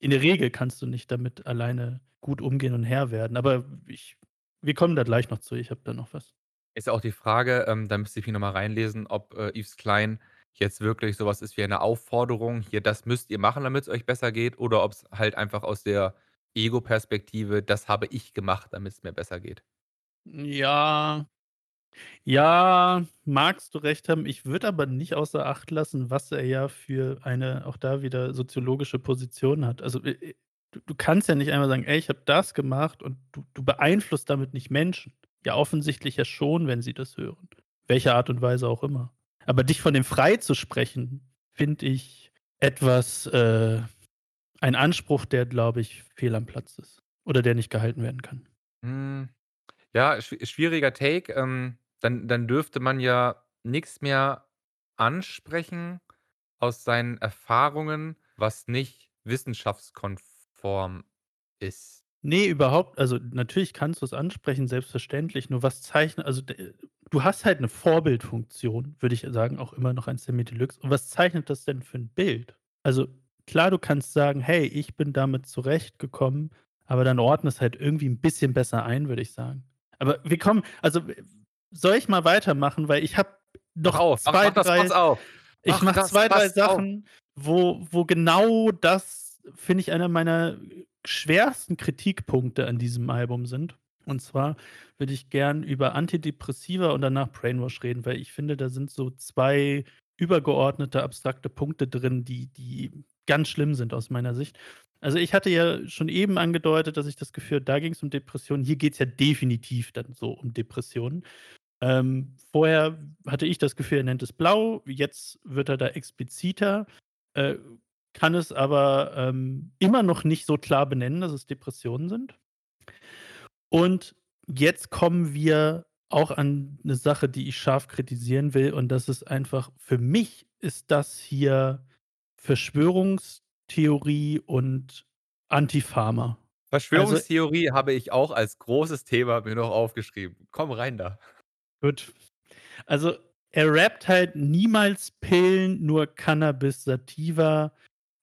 in der Regel kannst du nicht damit alleine gut umgehen und Herr werden. Aber ich wir kommen da gleich noch zu. Ich habe da noch was. Ist ja auch die Frage, ähm, da müsste ich mich noch mal reinlesen, ob, äh, Yves Klein jetzt wirklich so was ist wie eine Aufforderung: „Hier, das müsst ihr machen, damit's euch besser geht“, oder ob's halt einfach aus der Ego-Perspektive: „Das habe ich gemacht, damit's mir besser geht.“ Ja. Ja, magst du recht haben. Ich würde aber nicht außer Acht lassen, was er ja für eine auch da wieder soziologische Position hat. Also, äh, äh, du du kannst ja nicht einfach sagen: „Ey, ich habe das gemacht“ und du du beeinflusst damit nicht Menschen. Ja, offensichtlich ja schon, wenn sie das hören, welcher Art und Weise auch immer. Aber dich von dem freizusprechen, finde ich etwas äh, ein Anspruch, der, glaube ich, fehl am Platz ist oder der nicht gehalten werden kann. Hm, ja, schwi schwieriger Take. Ähm, dann dann dürfte man ja nix mehr ansprechen aus seinen Erfahrungen, was nicht wissenschaftskonform ist. Ne, überhaupt also, natürlich kannst du's ansprechen, selbstverständlich. Nur was zeichnet also, du hast halt 'ne Vorbildfunktion, würde ich sagen, auch immer noch ein Samy Deluxe. Und was zeichnet das denn für 'n Bild? Also, klar, du kannst sagen: „Hey, ich bin damit zurechtgekommen“, aber dann ordne es halt irgendwie 'n bisschen besser ein, würde ich sagen. Aber wir kommen also, soll ich mal weitermachen? Weil ich habe Mach noch auf, mach 2, mach Fass 3 auf. ich Mach mache das 2, 3 Fass auf. Sachen, wo wo genau das, finde ich, einer meiner schwersten Kritikpunkte an diesem Album sind. Und zwar würde ich gern über Antidepressiva und danach Brainwash reden, weil ich finde, da sind so 2 übergeordnete abstrakte Punkte drin, die die ganz schlimm sind aus meiner Sicht. Also, ich hatte ja schon eben angedeutet, dass ich das Gefühl da ging's um Depressionen. Hier geht's ja definitiv dann so um Depressionen. Ähm, vorher hatte ich das Gefühl, er nennt es blau, jetzt wird er da expliziter, äh, kann es aber, ähm, immer noch nicht so klar benennen, dass es Depressionen sind. Und jetzt kommen wir auch an 'ne Sache, die ich scharf kritisieren will, und das ist einfach für mich ist das hier Verschwörungstheorie und Anti-Pharma. Also Verschwörungstheorie habe ich auch als großes Thema mir noch aufgeschrieben. Komm rein da. Gut. Also, er rappt halt: „Niemals Pillen, nur Cannabis Sativa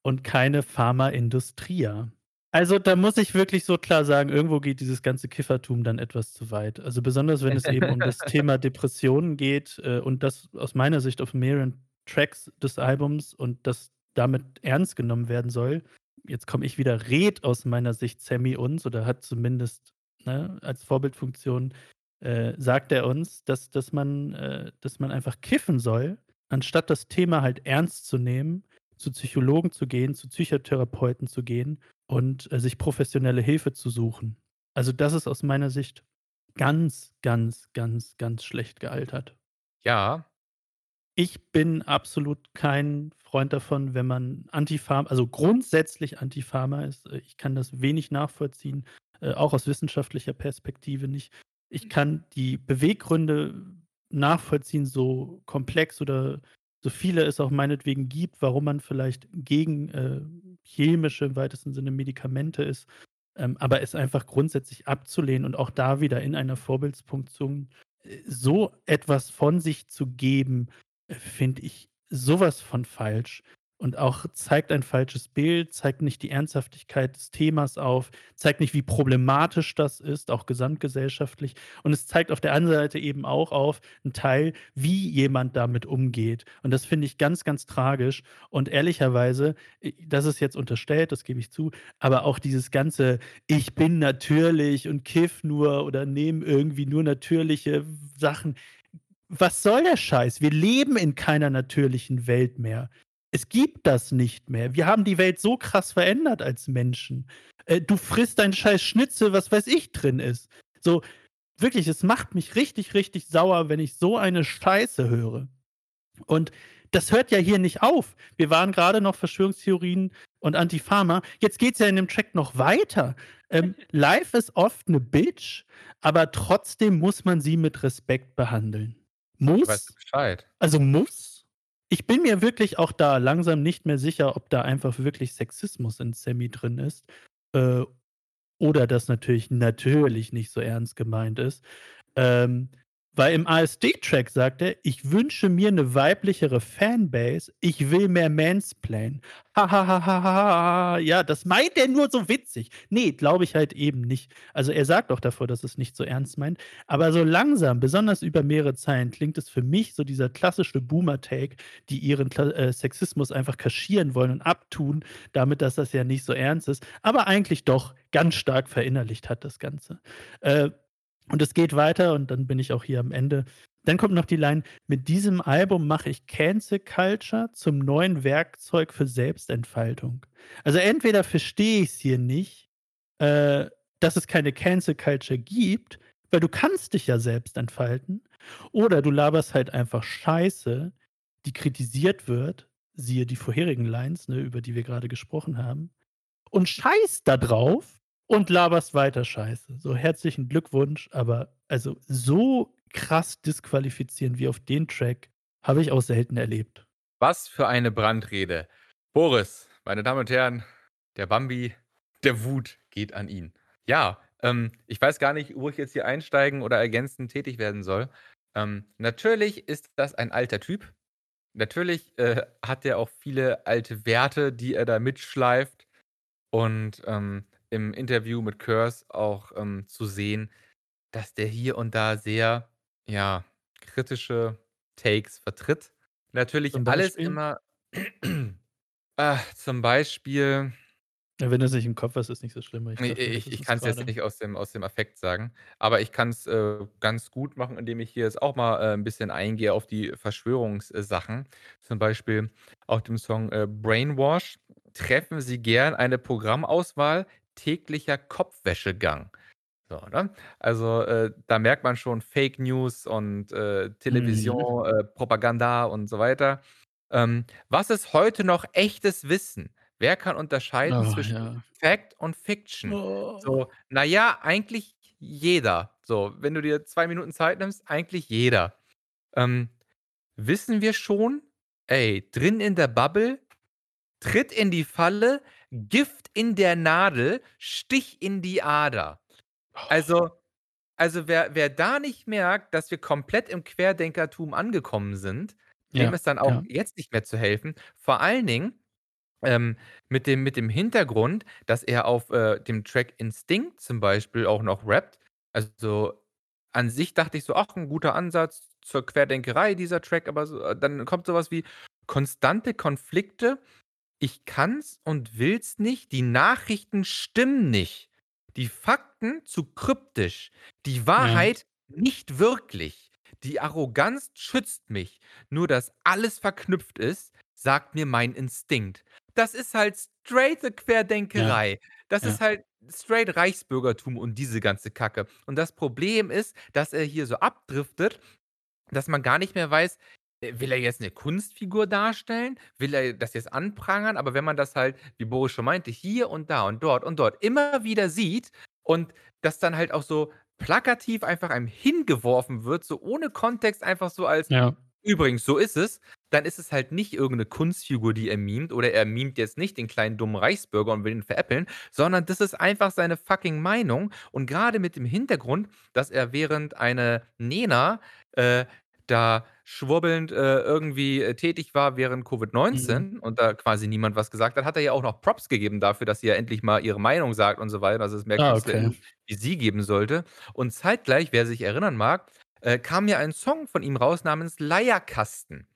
und keine Pharma-Industria.“ Also, da muss ich wirklich so klar sagen, irgendwo geht dieses ganze Kiffertum dann etwas zu weit. Also, besonders wenn es eben um das Thema Depressionen geht, äh, und das aus meiner Sicht auf mehreren Tracks des Albums und das damit ernst genommen werden soll. Jetzt komme ich wieder, redet aus meiner Sicht Sammy uns oder hat zumindest, ne, als Vorbildfunktion, äh, sagt er uns, dass dass man äh, dass man einfach kiffen soll, anstatt das Thema halt ernst zu nehmen, zu Psychologen zu gehen, zu Psychotherapeuten zu gehen und, äh, sich professionelle Hilfe zu suchen. Also, das ist aus meiner Sicht ganz, ganz, ganz, ganz schlecht gealtert. Ja. Ich bin absolut kein Freund davon, wenn man Anti-Pharm also, grundsätzlich Anti-Pharma ist. Äh, ich kann das wenig nachvollziehen, äh, auch aus wissenschaftlicher Perspektive nicht. Ich kann die Beweggründe nachvollziehen, so komplex oder so viele es auch meinetwegen gibt, warum man vielleicht gegen, äh, chemische, im weitesten Sinne Medikamente ist. Ähm, aber es einfach grundsätzlich abzulehnen und auch da wieder in einer Vorbildsfunktion, äh, so etwas von sich zu geben, äh, finde ich so was von falsch und auch zeigt ein falsches Bild, zeigt nicht die Ernsthaftigkeit des Themas auf, zeigt nicht, wie problematisch das ist, auch gesamtgesellschaftlich. Und es zeigt auf der anderen Seite eben auch auf 'n Teil, wie jemand damit umgeht. Und das finde ich ganz, ganz tragisch. Und ehrlicherweise, das ist jetzt unterstellt, das gebe ich zu, aber auch dieses ganze: „Ich bin natürlich und kiffe nur oder nehme irgendwie nur natürliche Sachen.“ Was soll der Scheiß? Wir leben in keiner natürlichen Welt mehr. Es gibt das nicht mehr. Wir haben die Welt so krass verändert als Menschen. Äh, du frisst dein scheiß Schnitzel, was weiß ich, drin ist. So, wirklich, es macht mich richtig, richtig sauer, wenn ich so eine Scheiße höre. Und das hört ja hier nicht auf. Wir waren grade noch Verschwörungstheorien und Anti-Pharma. Jetzt geht's ja in dem Track noch weiter. Ähm, Life is oft 'ne Bitch, aber trotzdem muss man sie mit Respekt behandeln. Muss? Bescheid. Also, muss? Ich bin mir wirklich auch da langsam nicht mehr sicher, ob da einfach wirklich Sexismus in Sammy drin ist, äh, oder das natürlich natürlich nicht so ernst gemeint ist. Ähm, weil im ASD-Track sagt er: „Ich wünsche mir 'ne weiblichere Fanbase. Ich will mehr Mansplainen.“ Ha, ha, ha, ha, ha, ha. Ja, das meint er nur so witzig. Ne, glaube ich halt eben nicht. Also, er sagt auch davor, dass es nicht so ernst meint. Aber so langsam, besonders über mehrere Zeilen, klingt es für mich so dieser klassische Boomer-Take, die ihren äh, Sexismus einfach kaschieren wollen und abtun, damit, dass das ja nicht so ernst ist, aber eigentlich doch ganz stark verinnerlicht hat, das Ganze. Äh, und es geht weiter und dann bin ich auch hier am Ende. Dann kommt noch die Line: „Mit diesem Album mache ich Cancel Culture zum neuen Werkzeug für Selbstentfaltung.“ Also, entweder verstehe ich's hier nicht, äh, dass es keine Cancel Culture gibt, weil du kannst dich ja selbst entfalten, oder du laberst halt einfach Scheiße, die kritisiert wird, siehe die vorherigen Lines, ne, über die wir grade gesprochen haben, und scheißt da drauf und laberst weiter Scheiße. So, herzlichen Glückwunsch, aber also, so krass disqualifizieren wie auf den Track habe ich auch selten erlebt. Was für eine Brandrede. Boris, meine Damen und Herren, der Bambi der Wut geht an ihn. Ja, ähm, ich weiß gar nicht, wo ich jetzt hier einsteigen oder ergänzend tätig werden soll. Ähm, natürlich ist das ein alter Typ. Natürlich, äh, hat der auch viele alte Werte, die er da mitschleift und, ähm, im Interview mit Curse auch, ähm, zu sehen, dass der hier und da sehr, ja, kritische Takes vertritt. Natürlich alles immer ah, zum Beispiel wenn du's nicht im Kopf hast, ist nicht so schlimm, ich dachte, du ich ich es kann's jetzt nicht aus dem aus dem Affekt sagen, aber ich kann's, äh, ganz gut machen, indem ich hier jetzt auch mal, äh, 'n bisschen eingehe auf die Verschwörungs äh, Sachen. Zum Beispiel auf dem Song, äh, „Brainwash“ treffen Sie gern eine Programmauswahl, täglicher Kopfwäschegang. So, ne? Also, äh, da merkt man schon Fake News und, äh, Mhm. Television, äh, Propaganda und so weiter. Ähm, was ist heute noch echtes Wissen? Wer kann unterscheiden Oh, zwischen ja. Fact und Fiction? Oh. So, na ja, eigentlich jeder. So, wenn du dir 2 Minuten Zeit nimmst, eigentlich jeder. Ähm, wissen wir schon: „Ey, drin in der Bubble, tritt in die Falle, Gift in der Nadel, Stich in die Ader. Also also, wer wer da nicht merkt, dass wir komplett im Querdenkertum angekommen sind, dem Ja, ist dann auch ja. jetzt nicht mehr zu helfen. Vor allen Dingen, ähm, mit dem mit dem Hintergrund, dass er auf, äh, dem Track „Instinct“ zum Beispiel auch noch rappt. Also, an sich dachte ich so: „Ach, 'n guter Ansatz zur Querdenkerei, dieser Track“, aber so äh, dann kommt so was wie: „Konstante Konflikte, ich kann's und will's nicht, die Nachrichten stimmen nicht, die Fakten zu kryptisch, die Ja. Wahrheit nicht wirklich, die Arroganz schützt mich, nur dass alles verknüpft ist, sagt mir mein Instinkt.“ Das ist halt straighte Ja, Querdenkerei. Das ist ja. halt straight Reichsbürgertum und diese ganze Kacke. Und das Problem ist, dass er hier so abdriftet, dass man gar nicht mehr weiß, äh, will er jetzt 'ne Kunstfigur darstellen? Will er das jetzt anprangern? Aber wenn man das halt, wie Boris schon meinte, hier und da und dort und dort immer wieder sieht und das dann halt auch so plakativ einfach einem hingeworfen wird, so ohne Kontext, einfach so als: Ja. „Übrigens, so ist es“, dann ist es halt nicht irgend 'ne Kunstfigur, die er mimt oder er mimt jetzt nicht den kleinen dummen Reichsbürger und will ihn veräppeln, sondern das ist einfach seine fucking Meinung. Und grade mit dem Hintergrund, dass er während eine Nena, äh, da schwurbelnd, äh, irgendwie, äh, tätig war während Mhm. Covid-19 und da quasi niemand was gesagt hat, hat er ja auch noch Props gegeben dafür, dass sie ja endlich mal ihre Meinung sagt und so weiter, dass es mehr Ah, okay. KünstlerInnen wie sie geben sollte. Und zeitgleich, wer sich erinnern mag, äh, kam ja ein Song von ihm raus namens „Leierkasten“.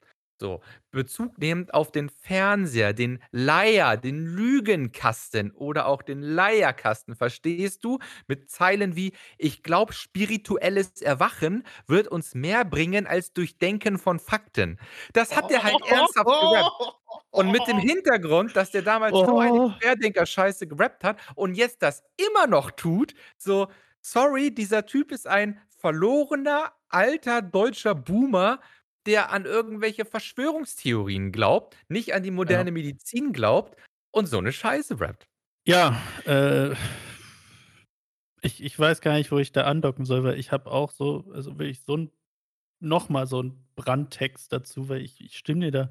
So, Bezug nehmend auf den Fernseher, den Leier, den Lügenkasten oder auch den Leierkasten, verstehst du? Mit Zeilen wie: „Ich glaube, spirituelles Erwachen wird uns mehr bringen als Durchdenken von Fakten.“ Das hat der halt ernsthaft gerappt. Und mit dem Hintergrund, dass der damals so eine Oh. Querdenker-Scheiße gerappt hat und jetzt das immer noch tut, so, sorry, dieser Typ ist ein verlorener, alter deutscher Boomer, der an irgendwelche Verschwörungstheorien glaubt, nicht an die Ja. moderne Medizin glaubt und so 'ne Scheiße rappt. Ja, äh ich ich weiß gar nicht, wo ich da andocken soll, weil ich habe auch so also, wirklich so 'n noch mal so 'n Brandtext dazu, weil ich ich stimme dir da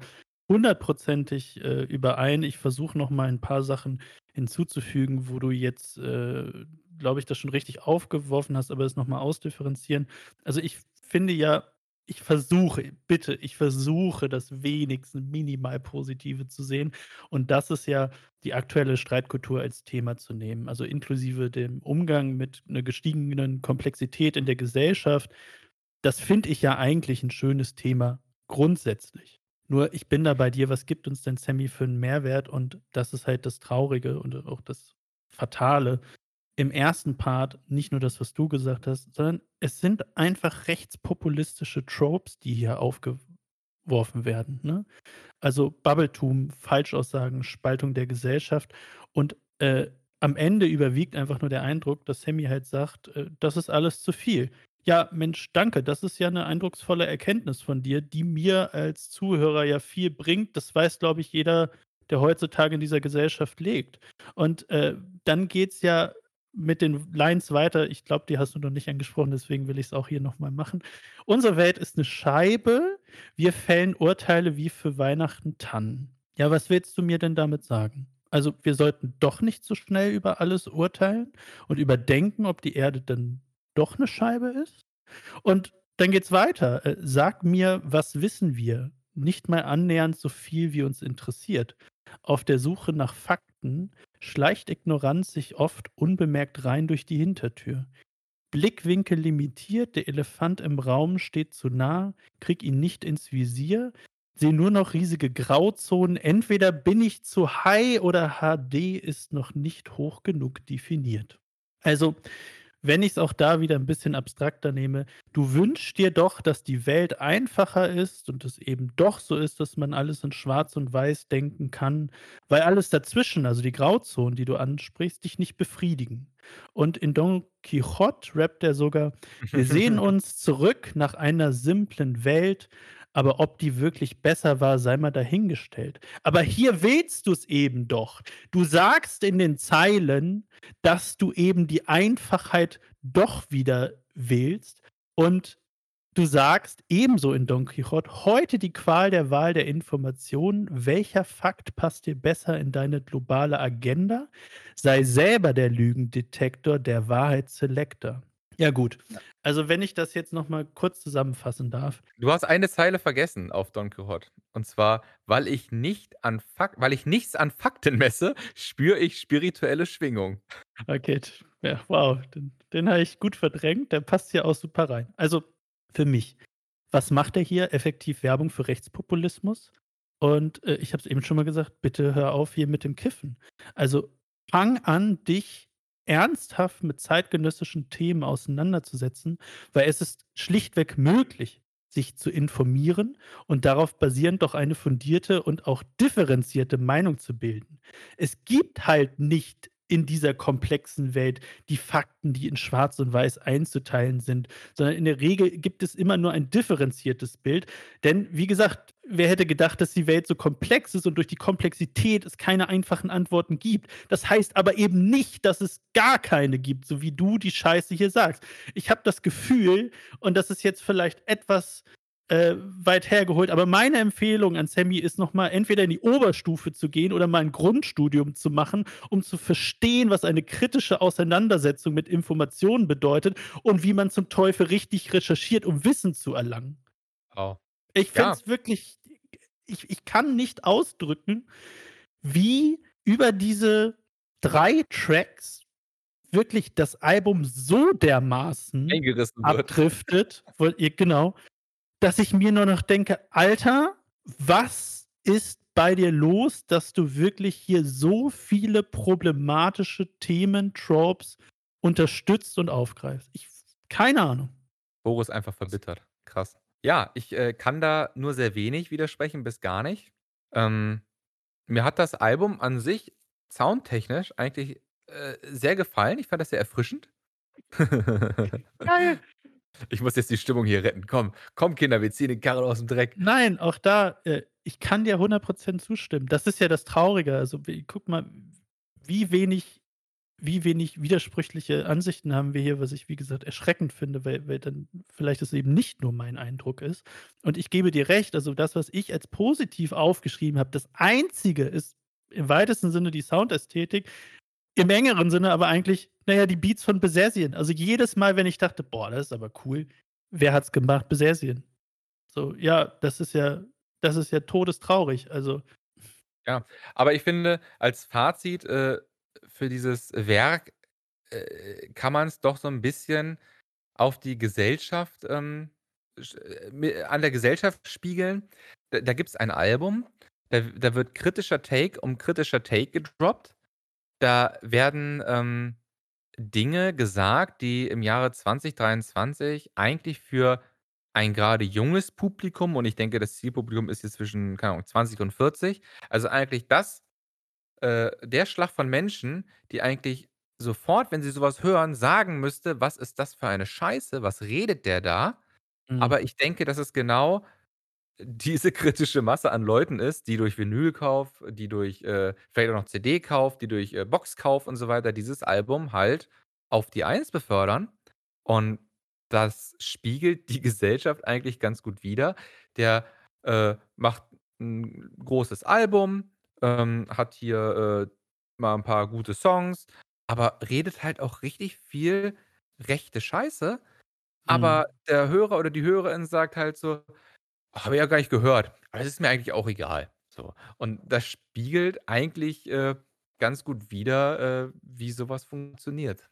hundertprozentig, äh, überein. Ich versuche noch mal 'n paar Sachen hinzuzufügen, wo du jetzt, äh, glaube ich, das schon richtig aufgeworfen hast, aber das noch mal ausdifferenzieren. Also, ich finde ja ich versuche, bitte, ich versuche, das wenigstens minimal Positive zu sehen. Und das ist ja die aktuelle Streitkultur als Thema zu nehmen, also, inklusive dem Umgang mit 'ner gestiegenen Komplexität in der Gesellschaft. Das finde ich ja eigentlich 'n schönes Thema grundsätzlich. Nur ich bin da bei dir, was gibt uns denn Sammy für 'n Mehrwert? Und das ist halt das Traurige und auch das Fatale. Im 1. Part nicht nur das, was du gesagt hast, sondern es sind einfach rechtspopulistische Tropes, die hier aufgeworfen werden, ne? Also, Babbeltum, Falschaussagen, Spaltung der Gesellschaft und, äh, am Ende überwiegt einfach nur der Eindruck, dass Sammy halt sagt, äh: „Das ist alles zu viel.“ Ja, Mensch, danke. Das ist ja 'ne eindrucksvolle Erkenntnis von dir, die mir als Zuhörer ja viel bringt. Das weiß, glaube ich, jeder, der heutzutage in dieser Gesellschaft lebt. Und, äh, dann geht's ja mit den Lines weiter. Ich glaube, die hast du noch nicht angesprochen, deswegen will ich's auch hier noch mal machen. „Unsere Welt ist 'ne Scheibe. Wir fällen Urteile wie für Weihnachten Tannen.“ Ja, was willst du mir denn damit sagen? Also, wir sollten doch nicht so schnell über alles urteilen und überdenken, ob die Erde denn doch 'ne Scheibe ist? Und dann geht's weiter. Äh, „Sag mir, was wissen wir? Nicht mal annähernd so viel, wie uns interessiert. Auf der Suche nach Fakten schleicht Ignoranz sich oft unbemerkt rein durch die Hintertür. Blickwinkel limitiert, der Elefant im Raum steht zu nah, kriege ihn nicht ins Visier, sehe nur noch riesige Grauzonen. Entweder bin ich zu high oder HD ist noch nicht hoch genug definiert.“ Also, wenn ich's auch da wieder 'n bisschen abstrakter nehme, du wünschst dir doch, dass die Welt einfacher ist und es eben doch so ist, dass man alles in Schwarz und Weiß denken kann, weil alles dazwischen, also, die Grauzonen, die du ansprichst, dich nicht befriedigen. Und in Don Quijote rappt er sogar: „Wir sehen uns zurück nach einer simplen Welt, aber ob die wirklich besser war, sei mal dahingestellt.“ Aber hier willst du's eben doch. Du sagst in den Zeilen, dass du eben die Einfachheit doch wieder willst und Du sagst ebenso in Don Quijote: „Heute die Qual der Wahl der Informationen. Welcher Fakt passt dir besser in deine globale Agenda? Sei selber der Lügendetektor, der Wahrheitsselektor.“ Ja gut, Ja. also wenn ich das jetzt noch mal kurz zusammenfassen darf. Du hast eine Zeile vergessen auf Don Quijote. Und zwar: „Weil ich nicht an Fak weil ich nichts an Fakten messe, spüre ich spirituelle Schwingung.“ Okay, ja, wow, den den habe ich gut verdrängt, der passt hier auch super rein. Also, für mich, was macht er hier? Effektiv Werbung für Rechtspopulismus. Und, äh, ich habe es eben schon mal gesagt, bitte hör auf hier mit dem Kiffen. Also, fang an, dich ernsthaft mit zeitgenössischen Themen auseinanderzusetzen, weil es ist schlichtweg möglich, sich zu informieren und darauf basierend doch eine fundierte und auch differenzierte Meinung zu bilden. Es gibt halt nicht in dieser komplexen Welt die Fakten, die in Schwarz und Weiß einzuteilen sind, sondern in der Regel gibt es immer nur ein differenziertes Bild. Denn wie gesagt, wer hätte gedacht, dass die Welt so komplex ist und durch die Komplexität es keine einfachen Antworten gibt. Das heißt aber eben nicht, dass es gar keine gibt, so wie du die Scheiße hier sagst. Ich habe das Gefühl, und das ist jetzt vielleicht etwas äh, weit hergeholt, aber meine Empfehlung an Sammy ist noch mal entweder in die Oberstufe zu gehen oder mal ein Grundstudium zu machen, um zu verstehen, was eine kritische Auseinandersetzung mit Informationen bedeutet und wie man zum Teufel richtig recherchiert, um Wissen zu erlangen. Oh. Ich finde Ja. es wirklich ich ich kann nicht ausdrücken, wie über diese 3 Tracks wirklich das Album so dermaßen abdriftet, ja, genau, dass ich mir nur noch denke: „Alter, was ist bei dir los, dass du wirklich hier so viele problematische Themen, Tropes unterstützt und aufgreifst?“ Ich keine Ahnung. Boris einfach verbittert. Krass. Ja, ich, äh, kann da nur sehr wenig widersprechen bis gar nicht. Ähm, mir hat das Album an sich soundtechnisch eigentlich, äh, sehr gefallen. Ich fand das sehr erfrischend. Geil. Ich muss jetzt die Stimmung hier retten. Komm, komm Kinder, wir ziehen den Karren aus'm Dreck. Nein, auch da, äh, ich kann dir 100 % zustimmen. Das ist ja das Traurige. Also, wie guck mal, wie wenig wie wenig widersprüchliche Ansichten haben wir hier, was ich, wie gesagt, erschreckend finde, weil weil dann vielleicht es eben nicht nur mein Eindruck ist. Und ich gebe dir recht, also das, was ich als positiv aufgeschrieben habe, das Einzige ist im weitesten Sinne die Soundästhetik, im engeren Sinne aber eigentlich, na ja, die Beats von Besersien. Also, jedes Mal, wenn ich dachte: „Boah, das ist aber cool“, wer hat's gemacht? Besersien. So, ja, das ist ja das ist ja todestraurig, also Ja, aber ich finde, als Fazit, äh, für dieses Werk, äh, kann man's doch so 'n bisschen auf die Gesellschaft, ähm, äh, an der Gesellschaft spiegeln. Da da gibt's ein Album, da da wird kritischer Take um kritischer Take gedroppt. Da werden, ähm, Dinge gesagt, die im Jahre 2023 eigentlich für ein grade junges Publikum und ich denke, das Zielpublikum ist jetzt zwischen, keine Ahnung, 20 und 40. Also, eigentlich das äh, der Schlag von Menschen, die eigentlich sofort, wenn sie so was hören, sagen müsste: „Was ist das für eine Scheiße? Was redet der da?“ Mhm. Aber ich denke, dass es genau diese kritische Masse an Leuten ist, die durch Vinylkauf, die durch, äh, vielleicht auch noch CD-Kauf, die durch, äh, Boxkauf und so weiter dieses Album halt auf die Eins befördern. Und das spiegelt die Gesellschaft eigentlich ganz gut wider. Der, äh, macht 'n großes Album, ähm, hat hier, äh, mal 'n paar gute Songs, aber redet halt auch richtig viel rechte Scheiße. Mhm. Aber der Hörer oder die Hörerin sagt halt so: „Habe ich ja gar nicht gehört, aber das ist mir eigentlich auch egal.“ So. Und das spiegelt eigentlich, äh, ganz gut wider, äh, wie so was funktioniert.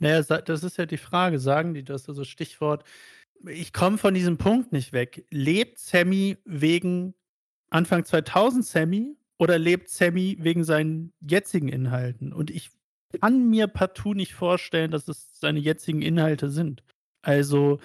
Na ja, sa das ist ja die Frage, sagen die das? Also, Stichwort ich komme von diesem Punkt nicht weg. Lebt Sammy wegen Anfang 2000 Sammy oder lebt Sammy wegen seinen jetzigen Inhalten? Und ich kann mir partout nicht vorstellen, dass es seine jetzigen Inhalte sind. Also,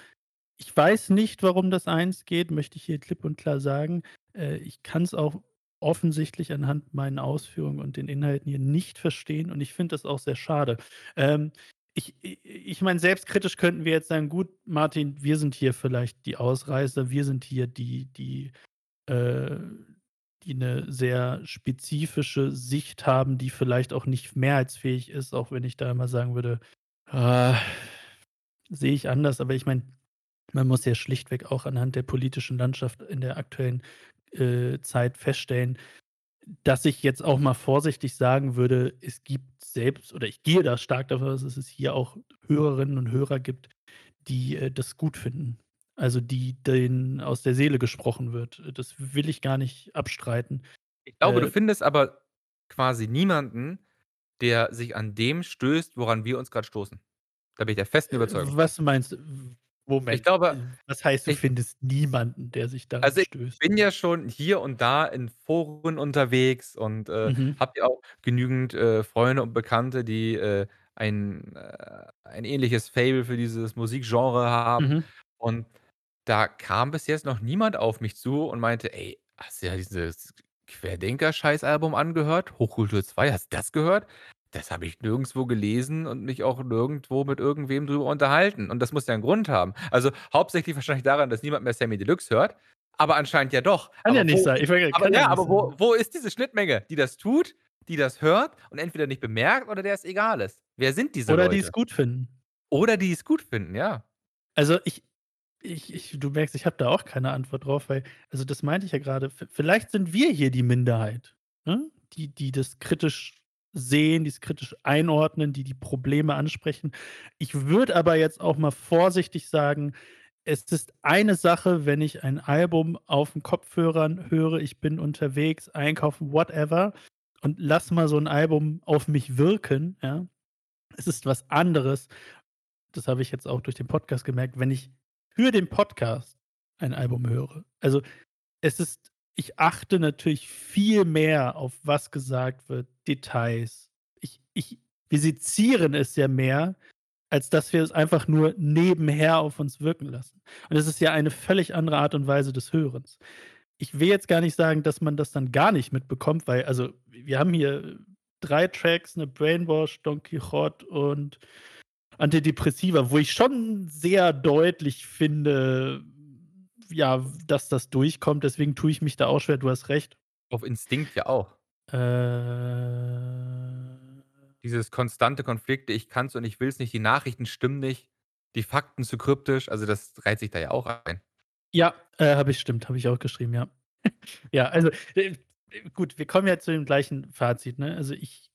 ich weiß nicht, warum das Eins geht, möchte ich hier klipp und klar sagen. Äh, ich kann's auch offensichtlich anhand meinen Ausführungen und den Inhalten hier nicht verstehen und ich finde das auch sehr schade. Ähm, ich ich meine, selbstkritisch könnten wir jetzt sagen: „Gut, Martin, wir sind hier vielleicht die Ausreißer. Wir sind hier die die äh, die 'ne sehr spezifische Sicht haben, die vielleicht auch nicht mehrheitsfähig ist“, auch wenn ich da immer sagen würde, ah, sehe ich anders. Aber ich meine Man muss ja schlichtweg auch anhand der politischen Landschaft in der aktuellen, äh, Zeit feststellen, dass ich jetzt auch mal vorsichtig sagen würde, es gibt selbst oder ich gehe da stark davon aus, dass es hier auch Hörerinnen und Hörer gibt, die, äh, das gut finden. Also, die denen aus der Seele gesprochen wird. Das will ich gar nicht abstreiten. Ich glaube, du Äh findest aber quasi niemanden, der sich an dem stößt, woran wir uns grad stoßen. Da bin ich der festen Äh, Überzeugung. was meinst du? W Ich Moment, glaube äh, was heißt, du ich findest niemanden, der sich daran Also, ich stößt? bin ja schon hier und da in Foren unterwegs und, äh, Mhm. habe ja auch genügend, äh, Freunde und Bekannte, die, äh, ein äh, ein ähnliches Faible für dieses Musikgenre haben. Mhm. Und da kam bis jetzt noch niemand auf mich zu und meinte: „Ey, hast du dir dieses Querdenker-Scheiß-Album angehört? Hochkultur 2, hast du das gehört? Das habe ich nirgendswo gelesen und mich auch nirgendwo mit irgendwem drüber unterhalten.“ Und das muss ja 'n Grund haben. Also, hauptsächlich wahrscheinlich daran, dass niemand mehr Samy Deluxe hört, aber anscheinend ja doch. Kann ja Aber nicht wo sein. Ich wollte aber kann ja ja, nicht aber wo sein. wo ist diese Schnittmenge, die das tut, die das hört und entweder nicht bemerkt oder der es egal ist? Wer sind diese Oder die's Leute? gut finden. Oder die es gut finden, ja. Also, ich ich ich du merkst, ich habe da auch keine Antwort drauf, weil also, das meinte ich ja grade. V vielleicht sind wir hier die Minderheit, ne? Die die das kritisch sehen, die's kritisch einordnen, die die Probleme ansprechen. Ich würde aber jetzt auch mal vorsichtig sagen, es ist eine Sache, wenn ich ein Album auf'm Kopfhörern höre, ich bin unterwegs, einkaufen, whatever und lasse mal so 'n Album auf mich wirken, ja? Es ist was anderes, das habe ich jetzt auch durch den Podcast gemerkt, wenn ich für den Podcast ein Album höre. Also, es ist ich achte natürlich viel mehr auf was gesagt wird, Details. Ich ich wir sezieren es ja mehr, als dass wir es einfach nur nebenher auf uns wirken lassen. Und das ist ja eine völlig andere Art und Weise des Hörens. Ich will jetzt gar nicht sagen, dass man das dann gar nicht mitbekommt, weil also, wir haben hier 3 Tracks, ne, „Brainwash“, „Don Quijote“ und „Antidepressiva“, wo ich schon sehr deutlich finde, ja, dass das durchkommt. Deswegen tue ich mich da auch schwer. Du hast recht. Auf Instinkt ja auch. Äh Dieses konstante Konflikte, ich kann's und ich will's nicht, die Nachrichten stimmen nicht, die Fakten zu kryptisch, also, das reiht sich da ja auch ein. Ja, äh, habe ich stimmt, habe ich auch geschrieben, ja. Ja, also, äh, gut, wir kommen ja zu dem gleichen Fazit, ne? Also, ich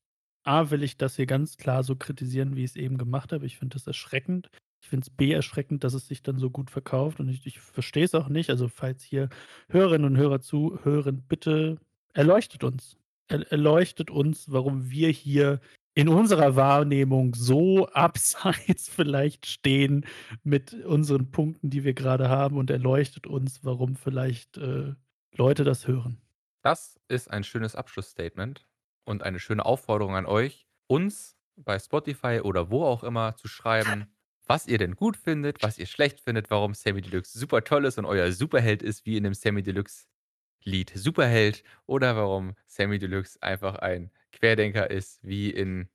A, will ich das hier ganz klar so kritisieren, wie ich's eben gemacht habe. Ich finde das erschreckend. Ich finde es B, erschreckend, dass es sich dann so gut verkauft und ich ich verstehe es auch nicht. Also, falls hier Hörerinnen und Hörer zuhören, bitte erleuchtet uns. Er erleuchtet uns, warum wir hier in unserer Wahrnehmung so abseits vielleicht stehen mit unseren Punkten, die wir grade haben und erleuchtet uns, warum vielleicht, äh, Leute das hören. Das ist ein schönes Abschlussstatement und eine schöne Aufforderung an euch, uns bei Spotify oder wo auch immer zu schreiben, was ihr denn gut findet, was ihr schlecht findet, warum Samy Deluxe super toll ist und euer Superheld ist wie in dem Samy Deluxe-Lied „Superheld“ oder warum Samy Deluxe einfach ein Querdenker ist wie in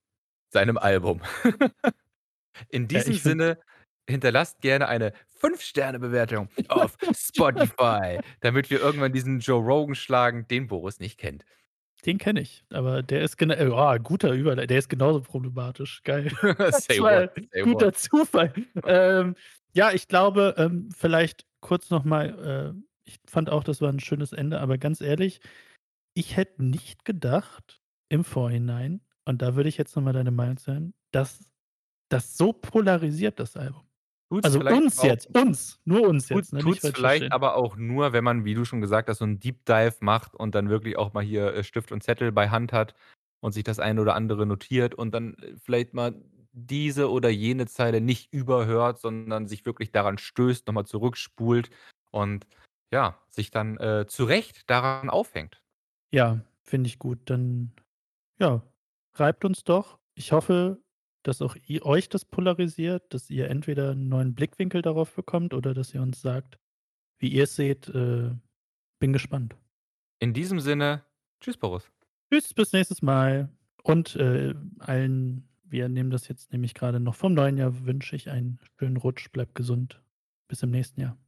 seinem Album. In Ja, diesem finde Sinne, hinterlasst gerne eine 5- Sterne-Bewertung auf Spotify, damit wir irgendwann diesen Joe Rogan schlagen, den Boris nicht kennt. Den kenne ich, aber der ist gena äh, oh, guter Überlei der ist genauso problematisch. Geil. War say what. guter Zufall. Ähm, ja, ich glaube, ähm, vielleicht kurz noch mal, äh ich fand auch, das war 'n schönes Ende, aber ganz ehrlich, ich hätte nicht gedacht im Vorhinein, und da würde ich jetzt noch mal deine Meinung hören, dass das so polarisiert, das Album. Tut's Also, uns auch jetzt, uns, nur uns tut jetzt, ne, tut's falsch vielleicht aber auch nur, wenn man, wie du schon gesagt hast, so 'n Deep Dive macht und dann wirklich auch mal hier, äh, Stift und Zettel bei Hand hat und sich das eine oder andere notiert und dann, äh, vielleicht mal diese oder jene Zeile nicht überhört, sondern sich wirklich daran stößt, noch mal zurückspult und ja, sich dann, äh, zu Recht daran aufhängt. Ja, finde ich gut. Dann, ja, schreibt uns doch. Ich hoffe, dass auch ihr euch das polarisiert, dass ihr entweder 'n neuen Blickwinkel darauf bekommt oder dass ihr uns sagt, wie ihr's seht. Äh, bin gespannt. In diesem Sinne, tschüss, Boris. Tschüss, bis nächstes Mal und, äh, allen wir nehmen das jetzt nämlich grade noch vorm neuen Jahr, wünsche ich einen schönen Rutsch. Bleibt gesund. Bis im nächsten Jahr.